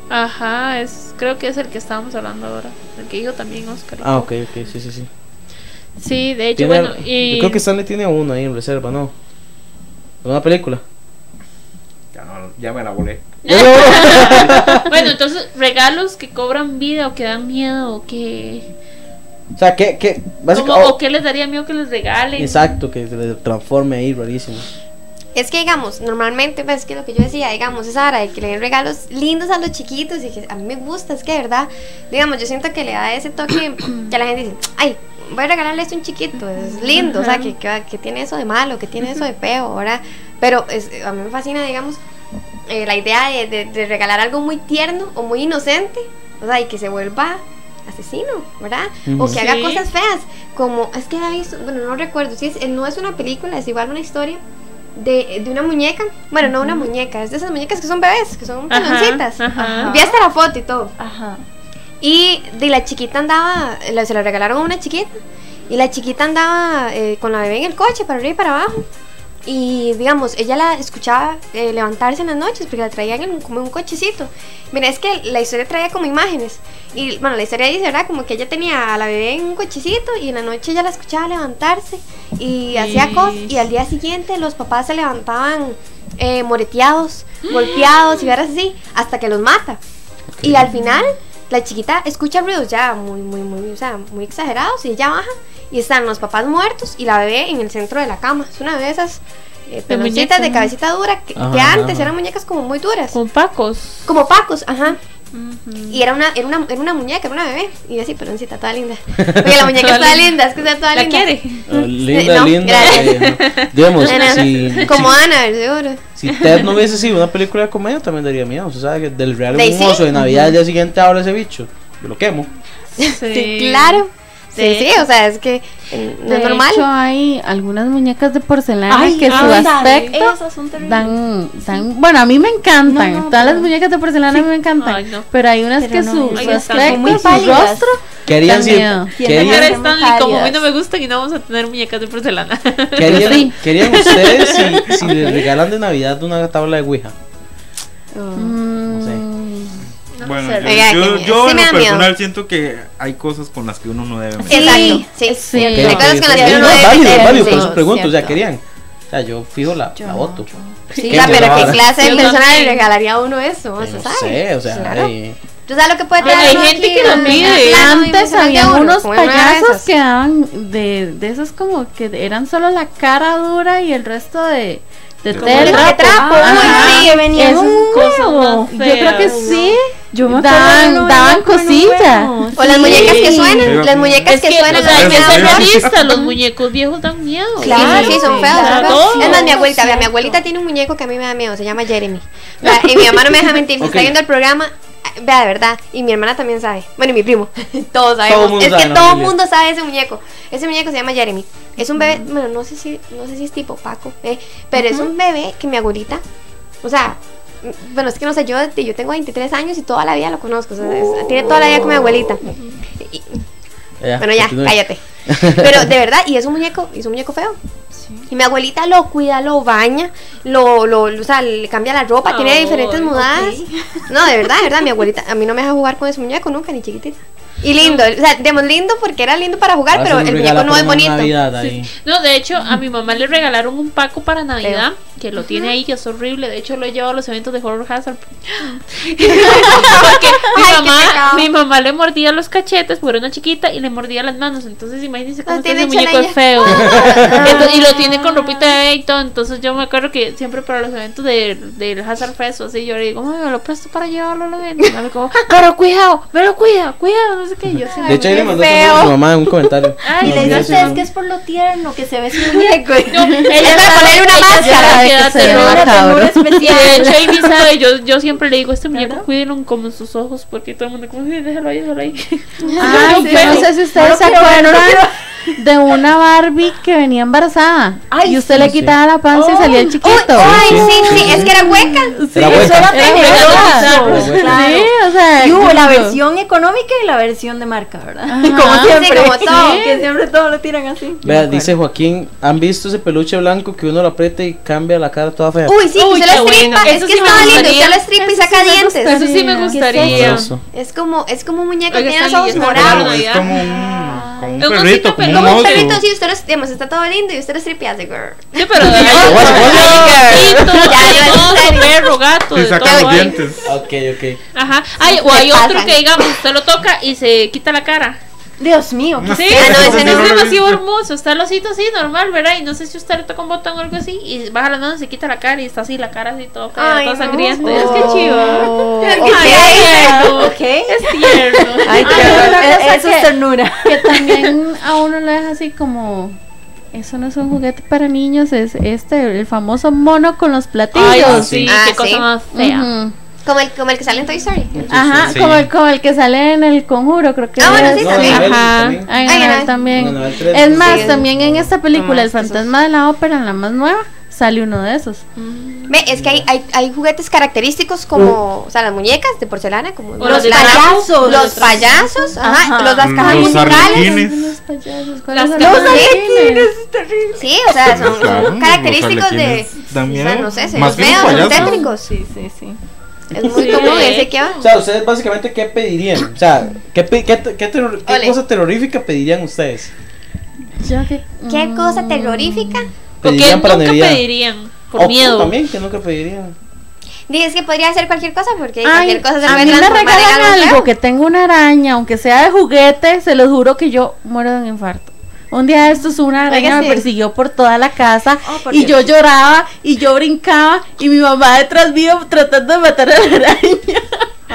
S2: Ajá, es, creo que es el que estábamos hablando ahora. El que dijo también Oscar.
S3: Ah, ok, ok, sí, sí, sí.
S2: Sí, de hecho, bueno, y...
S3: Yo creo que Stanley tiene uno ahí en reserva, ¿no? Una película.
S6: Ya, no, ya me la volé.
S2: bueno, entonces, regalos que cobran vida o que dan miedo o que...
S3: O sea, que, que básicamente...
S2: o que les daría miedo que les regalen.
S3: Exacto, que se le transforme ahí, rarísimo.
S5: Es que, digamos, normalmente, pues, que lo que yo decía, digamos, esa hora de que le den regalos lindos a los chiquitos y que a mí me gusta, es que de verdad, digamos, yo siento que le da ese toque que la gente dice, ay, voy a regalarle esto a un chiquito, es lindo, o sea, que, que, que tiene eso de malo, que tiene eso de feo, ¿verdad? Pero es, a mí me fascina, digamos, eh, la idea de, de- de regalar algo muy tierno o muy inocente, o sea, y que se vuelva asesino, ¿verdad? O
S2: Ujú.
S5: que haga
S2: Sí.
S5: cosas feas, como, es que visto, bueno, no recuerdo, si es, no es una película, es igual una historia de, de una muñeca, bueno, no una muñeca, es de esas muñecas que son bebés, que son peloncitas. Vi hasta la foto y todo.
S10: Ajá.
S5: Y de la chiquita andaba, se la regalaron a una chiquita. Y la chiquita andaba eh, con la bebé en el coche, para arriba y para abajo. Y digamos, ella la escuchaba eh, levantarse en las noches porque la traían en, como en un cochecito. Mira, es que la historia traía como imágenes. Y bueno, la historia dice, ¿verdad? Como que ella tenía a la bebé en un cochecito y en la noche ella la escuchaba levantarse y hacía cosas. Y al día siguiente los papás se levantaban eh, moreteados, golpeados y veras así, hasta que los mata. Y al final, la chiquita escucha ruidos ya muy, muy, muy, o sea, muy exagerados y ella baja y están los papás muertos y la bebé en el centro de la cama. Es una de esas eh, peloncitas de cabecita dura que, que
S3: Ajá,
S5: antes
S3: ajá.
S5: eran muñecas como muy duras.
S2: Con pacos.
S5: Como pacos, ajá. Y era una, era, una, era una muñeca, era una bebé. Y así, peloncita, toda linda. Porque la muñeca
S2: Toda
S5: está
S2: linda.
S5: es que está toda
S2: ¿La
S5: linda.
S2: quiere?
S3: Eh, linda,
S5: no,
S3: linda.
S5: gracias.
S3: eh, no. Digamos,
S5: No, no,
S3: si,
S5: Como
S3: si,
S5: Ana, seguro.
S3: si Ted no hubiese sido una película de comedia, también daría miedo. O sea, que del real
S5: De sí.
S3: de Navidad al día siguiente ahora ese bicho. Yo lo quemo.
S5: Sí, claro. Sí,
S2: De
S5: sí, o sea, es que eh, no
S4: De
S5: es normal.
S4: hecho, hay algunas muñecas de porcelana
S10: Ay,
S4: que su aspecto
S10: esas son terribles.
S4: dan, dan. Bueno, a mí me encantan.
S10: No, no,
S4: Todas las muñecas de porcelana a mí me encantan.
S2: Ay, no.
S4: Pero hay unas
S10: Pero
S4: que
S10: no,
S4: su, su aspecto,
S10: muy
S4: su rostro.
S3: Siempre.
S4: miedo.
S10: Tienen
S3: Querían,
S2: Stanley, como a mí no me gusta y no vamos a tener muñecas de porcelana.
S3: querían,
S4: Sí.
S3: querían ustedes si, si les regalan de Navidad una tabla de Ouija.
S4: Mm,
S3: sé.
S6: Bueno,
S2: sé.
S6: yo,
S5: Oiga,
S6: yo,
S5: miedo.
S6: yo
S5: Sí
S6: en lo
S5: da miedo.
S6: personal siento que hay cosas con las que uno no debe meter.
S5: Exacto, sí.
S4: sí.
S5: Hay cosas con las
S3: sí,
S5: que uno
S3: no,
S5: no debe
S3: válido,
S5: meter,
S3: válido,
S5: sí.
S3: por eso pregunto, o sea,
S10: cierto.
S3: querían. O sea, yo fijo la,
S10: Yo
S3: la
S10: no,
S3: voto.
S10: yo
S5: Sí,
S3: ¿Qué
S5: ah, pero? ¿qué clase de persona le regalaría a uno eso? ¿Se
S3: no sé, o sea,
S5: Claro.
S3: ay,
S5: ¿Tú sabes lo que puede
S2: Pero
S5: traer
S2: hay
S5: uno
S2: gente
S5: aquí?
S2: que lo
S5: Ah,
S2: pide.
S5: plano
S4: Antes
S5: de
S4: había unos payasos que daban de, de esos como que eran solo la cara dura y el resto de, de tela.
S5: de trapo,
S4: Ajá.
S5: sí,
S10: que venía un huevo.
S4: Yo creo que sí.
S10: Yo me
S4: daban,
S10: uno
S4: daban
S10: con un
S4: cosilla.
S10: huevo.
S5: O las muñecas que
S6: Sí.
S5: suenan, las muñecas
S2: Es
S5: que,
S2: que,
S5: suenan.
S2: o sea,
S5: son ¿no?
S2: los muñecos viejos dan miedo.
S5: Claro, sí, sí, son feos. son
S2: claro.
S5: feos. Es más, mi abuelita, vea, mi abuelita tiene un muñeco que a mí me da miedo, se llama Jeremy. Vea, y mi mamá no me deja mentir, si está viendo el programa, vea, de verdad, y mi hermana también sabe. Bueno, y mi primo, todos sabemos. es
S3: sabe
S5: que todo el mundo sabe ese muñeco. Ese muñeco se llama Jeremy. Es un bebé, bueno, no sé si, no sé si es tipo Paco, eh, pero es un bebé que mi abuelita, o sea, bueno, es que no sé, yo, yo tengo 23 años y toda la vida lo conozco, o sea, es- tiene toda la vida con mi abuelita. Y-
S3: Ya,
S5: bueno, ya,
S3: continúe.
S5: cállate. Pero de verdad, y es un muñeco, y es un muñeco feo. Y mi abuelita lo cuida, lo baña, lo, lo, lo- o sea, le cambia la ropa, tiene diferentes mudadas. No, de verdad, de verdad, mi abuelita, a mí no me deja jugar con ese muñeco nunca, ni chiquitita. Y lindo, o sea, digamos lindo porque era lindo para jugar,
S3: Ahora
S5: pero el muñeco no es bonito.
S2: No, de hecho, a mi mamá le regalaron un Paco para Navidad, que lo tiene ahí, que es horrible. De hecho, lo he llevado a los eventos de Horror Hazard. Porque mi mamá, mi mamá le mordía los cachetes, porque era una chiquita, y le mordía las manos. Entonces, imagínense cómo está ese muñeco es feo. Entonces, y lo tiene con ropita de y todo. Entonces, yo me acuerdo que siempre para los eventos de- del Hazard Fest, o así, yo le digo, "Ay, me lo presto para llevarlo al evento. Y me como, pero cuidado, pero cuidado, cuidado, no sé qué. Y Yo,
S3: De hecho, ahí le mandó a su mamá un comentario.
S2: Ay,
S10: Y le digo a ustedes
S3: sí,
S10: que es por lo tierno que se ve su muñeco.
S2: No, ella
S5: Es para ponerle una máscara.
S4: se.
S10: Una
S2: Y de
S10: especial.
S2: hecho, Amy sabe, yo, yo siempre le digo, este muñeco cuídenlo como en sus ojos, porque todo el mundo como, "Sí, déjalo ahí, déjalo ahí.
S4: Ay,
S2: Sí,
S4: yo no
S2: sí.
S4: sé si ustedes se acuerdan de una Barbie que venía embarazada.
S10: Ay,
S4: y usted
S10: sí,
S4: le
S3: sí.
S4: quitaba la panza y salía el chiquito.
S5: Ay,
S3: Sí,
S5: sí,
S3: sí,
S5: sí, es que era hueca.
S3: Era hueca.
S10: Eso era
S2: Era
S10: tenebroso.
S3: hueca.
S10: Claro.
S4: Sí, o sea,
S10: Y hubo la versión económica y la versión de marca, ¿verdad?
S4: Ajá.
S10: Como
S4: Sí,
S10: siempre.
S5: como todo.
S10: Que siempre todo lo tiran así.
S3: Vea, dice Joaquín, ¿han visto ese peluche blanco que uno lo aprieta y cambia la cara toda fea?
S5: Uy, sí, que
S2: Uy,
S5: usted lo estripa.
S2: bueno.
S5: Es que
S2: sí
S5: estaba lindo, usted lo estripa y saca
S4: sí
S5: dientes.
S2: Eso sí me
S4: ¿Qué es
S2: gustaría.
S5: Es como, es como un muñeco,
S2: Oiga,
S5: tiene los ojos morados.
S2: bien.
S6: Es como un, como un
S2: un
S6: perrito, como un.
S5: Como un perrito, sí, usted lo, digamos, está todo lindo y usted lo estripa y hace girl.
S2: Sí, pero
S5: en serio.
S2: perro, gato, de
S6: saca los dientes.
S3: Ok, ok.
S2: Ajá. Ay, o hay otro que digamos, usted lo toca y se quita la cara.
S10: Dios mío. ¿qué
S2: Sí,
S5: Ah, no, ese
S2: ese
S5: no
S2: es demasiado hermoso. Está el osito así, normal, ¿verdad? Y no sé si usted le toca un botón o algo así. Y baja las manos, se quita la cara y está así, la cara así, todo
S5: Ay,
S2: todo
S5: no.
S2: sangriento. Es
S10: Oh.
S2: que chivo.
S5: Es
S2: Ay,
S5: que
S2: es tierno.
S10: Ok.
S2: Es tierno.
S10: Ay, qué
S4: cosa
S10: Eso es ternura.
S4: que también a uno lo deja así como eso no es un juguete para niños, es este, el famoso mono con los platillos.
S2: Ay,
S3: sí.
S5: Ah,
S2: qué
S5: sí.
S2: cosa más fea.
S4: Ujú.
S5: Como el, como el que sale en Toy Story.
S4: Ajá,
S6: Sí.
S4: como, el, como el que sale en el conjuro, creo que
S5: Ah, bueno,
S4: es.
S5: sí, también.
S2: Ajá.
S3: también.
S4: En también. Es más,
S5: Sí.
S4: también en esta película, El fantasma de la ópera, en la más nueva, sale uno de esos.
S5: Ve, es que hay, hay, hay juguetes característicos como, o sea, las muñecas de porcelana, como
S2: O los de
S5: payasos, los payasos, ajá,
S10: Ajá.
S5: los las cajas
S6: Los
S5: musicales.
S4: Los payasos, ¿cuáles
S2: Las
S4: son
S2: cajas
S4: los arlequines?
S5: Sí, o sea, son, son característicos
S6: los
S5: de,
S6: dan
S5: o sea, no sé, se
S6: Más
S5: los veo,
S6: los
S5: son tétricos.
S10: Sí, sí, sí.
S5: Es muy
S2: Sí.
S5: común ese que va.
S3: O sea, ustedes básicamente, ¿qué pedirían? O sea, ¿qué, qué, qué, terror- qué cosa terrorífica pedirían ustedes?
S4: Yo que-
S5: ¿Qué
S4: mm,
S5: cosa terrorífica?
S3: Pedirían para
S2: nunca
S3: Navidad.
S2: pedirían. Por
S3: O
S2: miedo.
S3: también, que nunca pedirían.
S5: Dices que podría ser cualquier cosa porque
S4: Ay,
S5: cualquier cosa se
S4: a
S5: puede
S4: mí me regalan
S5: algo
S4: algo que tengo una araña, aunque sea de juguete, se los juro que yo muero de un infarto. Un día de estos una araña
S5: Oiga,
S4: me
S5: sí.
S4: persiguió por toda la casa
S10: Oh, por
S4: y
S10: Dios.
S4: yo lloraba y yo brincaba y mi mamá detrás mío tratando de matar a la araña.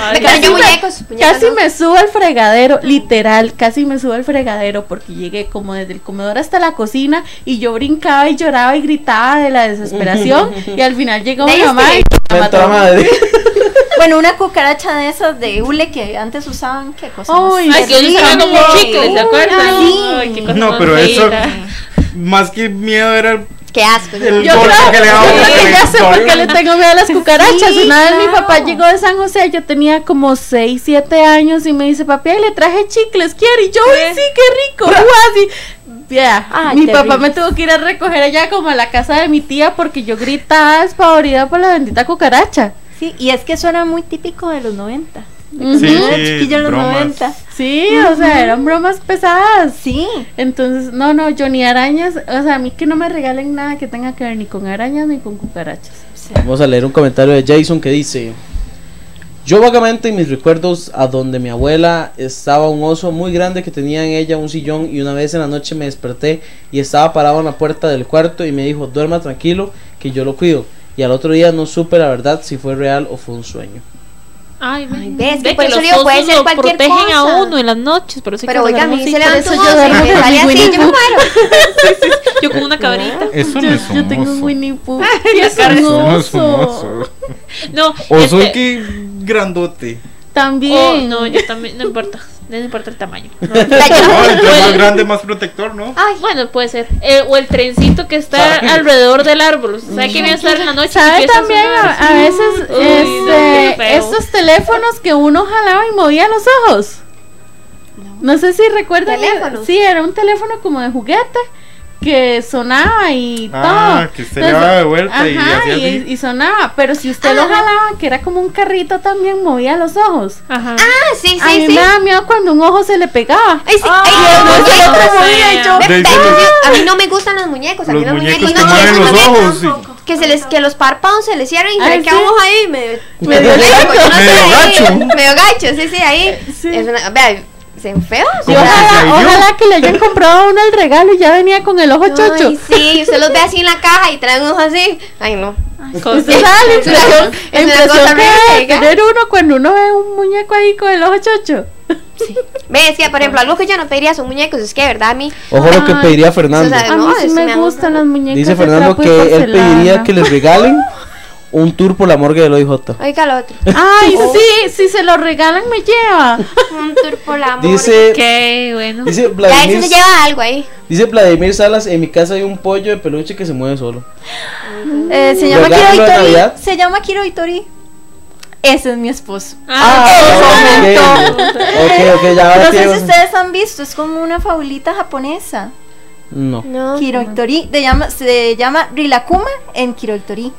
S2: Ay,
S5: muñecos, muñecos,
S4: Casi
S5: ¿no?
S4: me subo al fregadero, literal, casi me subo al fregadero porque llegué como desde el comedor hasta la cocina y yo brincaba y lloraba y gritaba de la desesperación y al final llegó mi
S5: ¿Veis
S4: mamá y me mató.
S3: madre.
S10: Bueno, una cucaracha de esas de hule que antes usaban, qué cosa más
S4: Ay,
S2: Ay, que sacan como chicles, qué cosa
S6: No,
S2: más
S6: pero eso, más que miedo era
S5: Qué asco.
S6: El
S4: Yo creo,
S6: que le
S4: yo
S6: daba
S4: creo
S6: porque
S4: que
S6: le
S4: ya sé por qué le tengo miedo a las cucarachas.
S10: Sí,
S4: Una vez mi papá llegó de San José, yo tenía como 6, 7 años y me dice, papi, le traje chicles, ¿quiere? Y yo, sí, qué rico. Así. Ya,
S10: Ay,
S4: mi papá me tuvo que ir a recoger allá como a la casa de mi tía porque yo gritaba despavorida por la bendita cucaracha.
S10: Sí, y es que eso era muy típico de los 90.
S6: Sí,
S10: chiquilla en los
S6: bromas.
S10: 90.
S4: Sí, o sea, eran bromas pesadas.
S10: Sí.
S4: Entonces, no, no, yo ni arañas, o sea, a mí que no me regalen nada que tenga que ver ni con arañas ni con cucarachas.
S3: Vamos a leer un comentario de Jason que dice: Yo vagamente en mis recuerdos a donde mi abuela estaba un oso muy grande que tenía en ella un sillón y una vez en la noche me desperté y estaba parado en la puerta del cuarto y me dijo duerma tranquilo que yo lo cuido y al otro día no supe la verdad si fue real o fue un sueño.
S2: Ay, ve,
S5: ves,
S2: ve
S5: que por eso
S2: los
S5: digo, puede
S2: osos
S5: ser
S2: lo
S5: cualquier
S2: protegen a uno en las noches, pero sí
S5: Pero
S2: que
S5: oiga, a mí se levanta un
S2: yo
S5: y me sale así, yo me muero.
S2: Yo con una cabrita.
S6: Eso no
S4: yo,
S6: es un
S4: yo tengo un. Winnie Pooh.
S6: Eso no es un
S4: oso.
S6: oso.
S2: No,
S6: Oso
S2: este-
S6: que grandote.
S4: También.
S2: Oh, no, yo también, no importa. No importa el tamaño. No,
S6: No, entre más grande, más protector, ¿no?
S2: Ay, bueno, puede ser. Eh, o el trencito que está alrededor del árbol. ¿Sabe que viene a estar en la noche?
S4: ¿Sabe también a, veces
S2: Uy,
S4: este, estos teléfonos que uno jalaba y movía los ojos? No sé si recuerdan.
S5: ¿Teléfonos?
S4: Sí, era un teléfono como de juguete que sonaba y
S6: Ah,
S4: todo.
S6: que usted le daba de vuelta y
S4: ajá,
S6: hacía
S4: y,
S6: así.
S4: y sonaba. Pero si usted lo
S5: Ajá.
S4: jalaba, que era como un carrito también, movía los ojos.
S2: Ajá.
S5: Ah, sí,
S4: a mí
S5: sí, sí.
S4: me daba miedo cuando un ojo se le pegaba.
S5: Ay, sí. Ay,
S4: Ay,
S5: no, sí,
S4: otro
S2: no,
S4: movía y yo,
S6: De se
S5: sí, a mí no me gustan los muñecos, a mí
S6: Los
S5: los,
S6: muñecos
S5: no,
S6: mueven
S5: esos
S6: los
S5: muñecos
S6: ojos, sí.
S5: que se les que los párpados se les cierran y se
S4: Ay,
S5: le queda
S4: sí.
S5: un ojo ahí yo no sé,
S6: Medio
S5: ahí,
S6: gacho.
S5: medio gacho, sí, sí, ahí.
S4: Sí.
S5: Es una, vea, se.
S4: Y
S6: que se
S4: ojalá, ojalá que le hayan comprado uno el regalo y ya venía con el ojo chocho.
S5: Ay, sí, usted los ve así en la caja y traen un ojo así. Ay, no.
S4: Usted sabe la impresión,
S5: es una
S4: impresión
S5: cosa
S4: que tener uno cuando uno ve un muñeco ahí con el ojo chocho.
S5: Ve, es que, por ejemplo, algo que yo no pediría son muñecos, es que, de verdad, a mí.
S3: Ojo lo que pediría Fernando.
S5: o sea,
S4: A mí
S5: No,
S4: sí me
S5: me
S4: gustan las muñecas.
S3: Dice Fernando
S4: y
S3: que él pediría que les regalen un tour por la morgue del OIJ.
S5: Oiga, lo otro.
S4: Ay, sí, si se lo regalan me lleva.
S5: Un tour por la amor.
S3: Dice,
S2: Ok, bueno.
S3: dice
S5: Ya,
S3: Vladimir,
S5: se lleva algo ahí.
S3: dice Vladimir Salas, en mi casa hay un pollo de peluche que se mueve solo.
S10: Eh, se llama Kiro
S3: ¿Regalo de. Navidad?
S10: Se llama Kiro Hitori. Ese es mi esposo.
S2: Ah,
S3: ok, ok, ok, ya ahora
S10: No sé si ustedes han visto, es como una fabulita japonesa.
S3: No,
S5: No.
S10: Kiro Hitori, se llama, se llama Rilakuma en Kiro Hitori.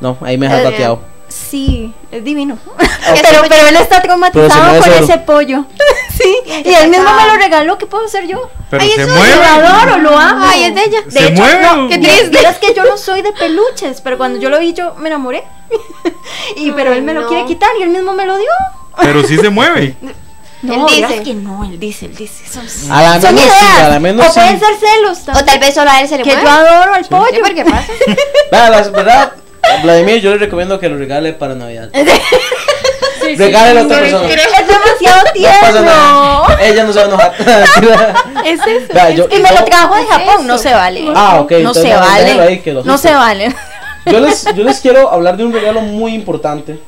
S3: No, ahí me has
S5: Eh,
S3: bateado.
S10: Sí, es divino. Pero, pero él está traumatizado con ese pollo. sí, y él mismo me lo regaló. ¿Qué puedo hacer yo?
S6: Pero
S5: Ay,
S6: se
S5: eso
S10: Lo adoro, lo amo.
S5: Ay, es de ella.
S6: ¿Se
S10: De hecho,
S6: mueve
S10: no, qué triste. Vieras que yo no soy de peluches, pero cuando yo lo vi yo me enamoré. y pero
S5: Ay,
S10: él me lo quiere quitar y él mismo me lo dio.
S6: Pero sí se mueve.
S10: No,
S5: dice.
S10: vieras que no, él dice, él dice. Son,
S3: A la
S10: son
S3: menos sí,
S10: ideas.
S3: a la menos
S10: o
S3: sí.
S10: pueden ser celos
S5: O tal vez solo a él se le
S10: que
S5: mueve.
S10: yo adoro al
S5: ¿Sí?
S10: pollo.
S5: ¿Por qué pasa?
S3: La verdad, Vladimir yo le recomiendo que lo regale para Navidad.
S2: sí,
S3: Regálelo a otra
S2: sí,
S3: persona.
S10: Es demasiado
S3: No
S10: tierno.
S3: nada. Ella no se va a enojar.
S10: es eso.
S3: Vea, yo-
S10: y me lo trajo de Japón, no se vale.
S3: Ah, ok,
S10: No
S3: entonces
S10: se vale.
S3: ahí, que lo
S10: no
S3: supe.
S10: se vale.
S3: Yo les, yo les quiero hablar de un regalo muy importante.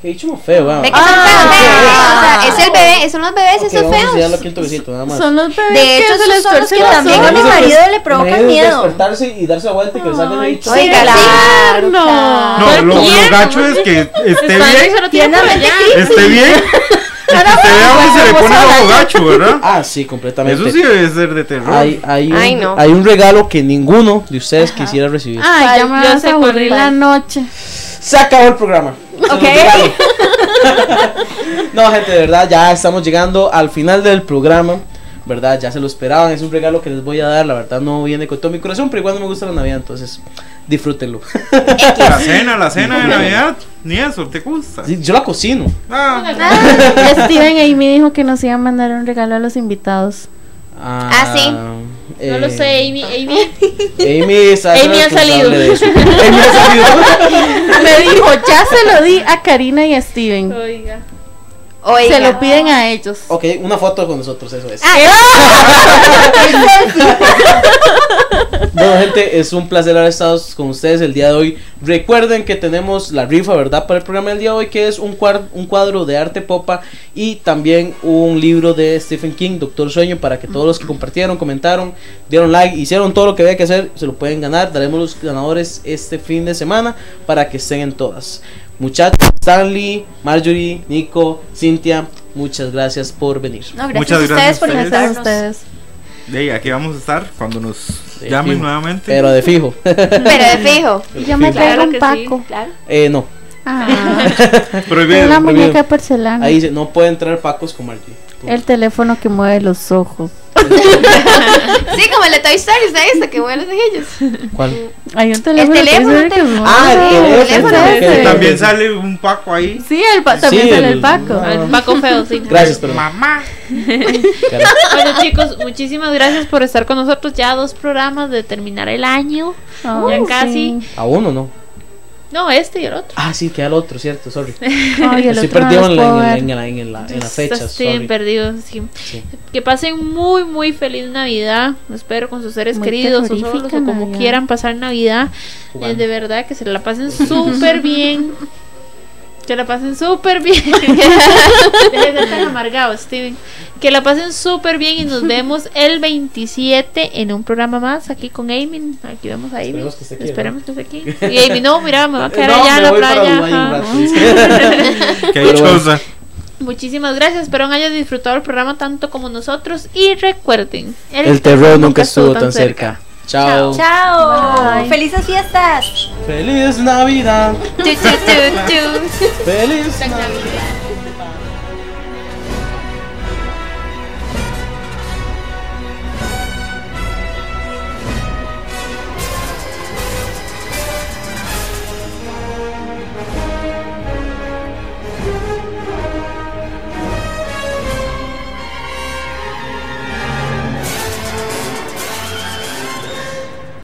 S3: Ah, que dicho más feo, ¿verdad?
S5: Ve que son
S10: Ah,
S5: feos, ve.
S10: ok.
S5: O sea, es el bebé, son los bebés
S3: Ok,
S5: esos
S3: vamos a enseñarlo
S5: feos.
S3: aquí el toquecito, nada más.
S4: Son los bebés
S10: De hecho,
S4: se
S10: son los que
S4: el
S10: también a mi marido le provocan miedo.
S3: despertarse y darse la vuelta y que le salgan ahí.
S10: Sí,
S5: Oiga,
S10: claro.
S4: No.
S6: No, lo, lo gacho es que esté
S2: Está
S6: bien.
S2: se.
S6: Esté bien. Que usted vea dónde se le pone el gacho, ¿verdad?
S3: Ah, sí, completamente.
S6: Eso sí debe ser de terror.
S3: Hay, hay, un,
S5: Ay, no.
S3: hay un regalo que ninguno de ustedes quisiera recibir.
S4: Ay, ya me vas a aburrir la noche.
S3: Se acabó el programa.
S10: Ok.
S3: no, gente, de verdad, ya estamos llegando al final del programa. ¿Verdad? Ya se lo esperaban. Es un regalo que les voy a dar. La verdad, no viene con todo mi corazón, pero igual no me gusta la Navidad. Entonces, disfrútenlo.
S6: La cena, la cena de Navidad. Ni eso, ¿te gusta?
S3: Sí, yo la cocino.
S6: Ah,
S4: Steven Amy dijo que nos iba a mandar un regalo a los invitados.
S5: Ah, sí.
S2: No lo
S3: eh,
S2: sé, Amy. Amy.
S3: Amy,
S2: ha salido.
S3: de eso. Amy ha salido.
S4: Me dijo, ya se lo di a Karina y a Steven.
S2: Oiga.
S5: Oiga.
S4: Se lo piden a ellos.
S3: ok, una foto con nosotros, eso es. Bueno, gente, es un placer haber estado con ustedes el día de hoy. Recuerden que tenemos la rifa, ¿verdad? Para el programa del día de hoy, que es un, cuar- un cuadro de arte popa y también un libro de Stephen King, Doctor Sueño, para que todos los que compartieron, comentaron, dieron like, hicieron todo lo que había que hacer, se lo pueden ganar. Daremos los ganadores este fin de semana para que estén en todas. Muchachos, Stanley, Marjorie, Nico, Cintia, muchas gracias por venir.
S10: No, gracias
S6: Muchas
S10: a ustedes
S6: gracias a
S10: por invitarnos.
S4: ustedes.
S6: de ahí, aquí vamos a estar cuando nos
S3: De
S6: llamen
S3: fijo.
S6: nuevamente.
S3: Pero de fijo.
S5: Pero de fijo.
S4: Yo me traigo
S2: Claro
S4: un
S2: sí.
S4: paco.
S5: Claro.
S3: Eh, no.
S4: Ah,
S6: Prohibido.
S4: una
S3: prohibido.
S4: muñeca porcelana.
S3: Ahí dice, no puede entrar Pacos con Marjorie.
S4: El teléfono que mueve los ojos.
S5: sí, como el de Toy Story, ¿usted ha visto que vuelan ellos?
S3: ¿Cuál?
S4: Hay un teléfono. que
S5: teléfono,
S4: dice que
S5: te-
S4: no.
S3: Ah, el teléfono.
S4: ese.
S6: También sale un Paco ahí.
S4: Sí, el pa- también
S3: Sí,
S4: sale el,
S3: el-
S4: Paco.
S3: ah.
S2: El Paco feo, sí.
S3: Gracias, pero.
S6: Mamá.
S2: Bueno chicos, muchísimas gracias por estar con nosotros. Ya dos programas de terminar el año.
S4: Oh,
S2: ya casi.
S4: sí.
S3: A uno, ¿no?
S2: No, este y el otro.
S3: Ah, sí, queda el otro, cierto, sorry.
S4: Ay, el
S3: Estoy
S4: otro
S3: perdido en la, en la,
S4: ver.
S3: en la, en la, en la fecha, sorry.
S2: perdido. sí.
S3: Sí.
S2: Que pasen muy, muy feliz Navidad. Espero con sus seres
S4: Muy
S2: queridos o solos o como
S4: Navidad.
S2: quieran pasar Navidad. Eh, de verdad que se la pasen súper bien. Que la pasen súper bien. Deje de tan amargado, Steven. Que la pasen súper bien y nos vemos el 27 en un programa más aquí con Amy. Aquí vemos a Amy.
S3: Esperemos que esté aquí,
S2: Esperemos que esté aquí. Y Amy, no, mira, me va a quedar
S3: No,
S2: allá en la playa.
S6: Qué dichosa.
S2: Muchísimas gracias, espero hayan disfrutado el programa tanto como nosotros y recuerden,
S3: El terror nunca estuvo tan cerca. Chao.
S10: ¡Chao! ¡Felices fiestas!
S3: Feliz Navidad.
S10: Tu, tu, tu, tu.
S3: Feliz Navidad.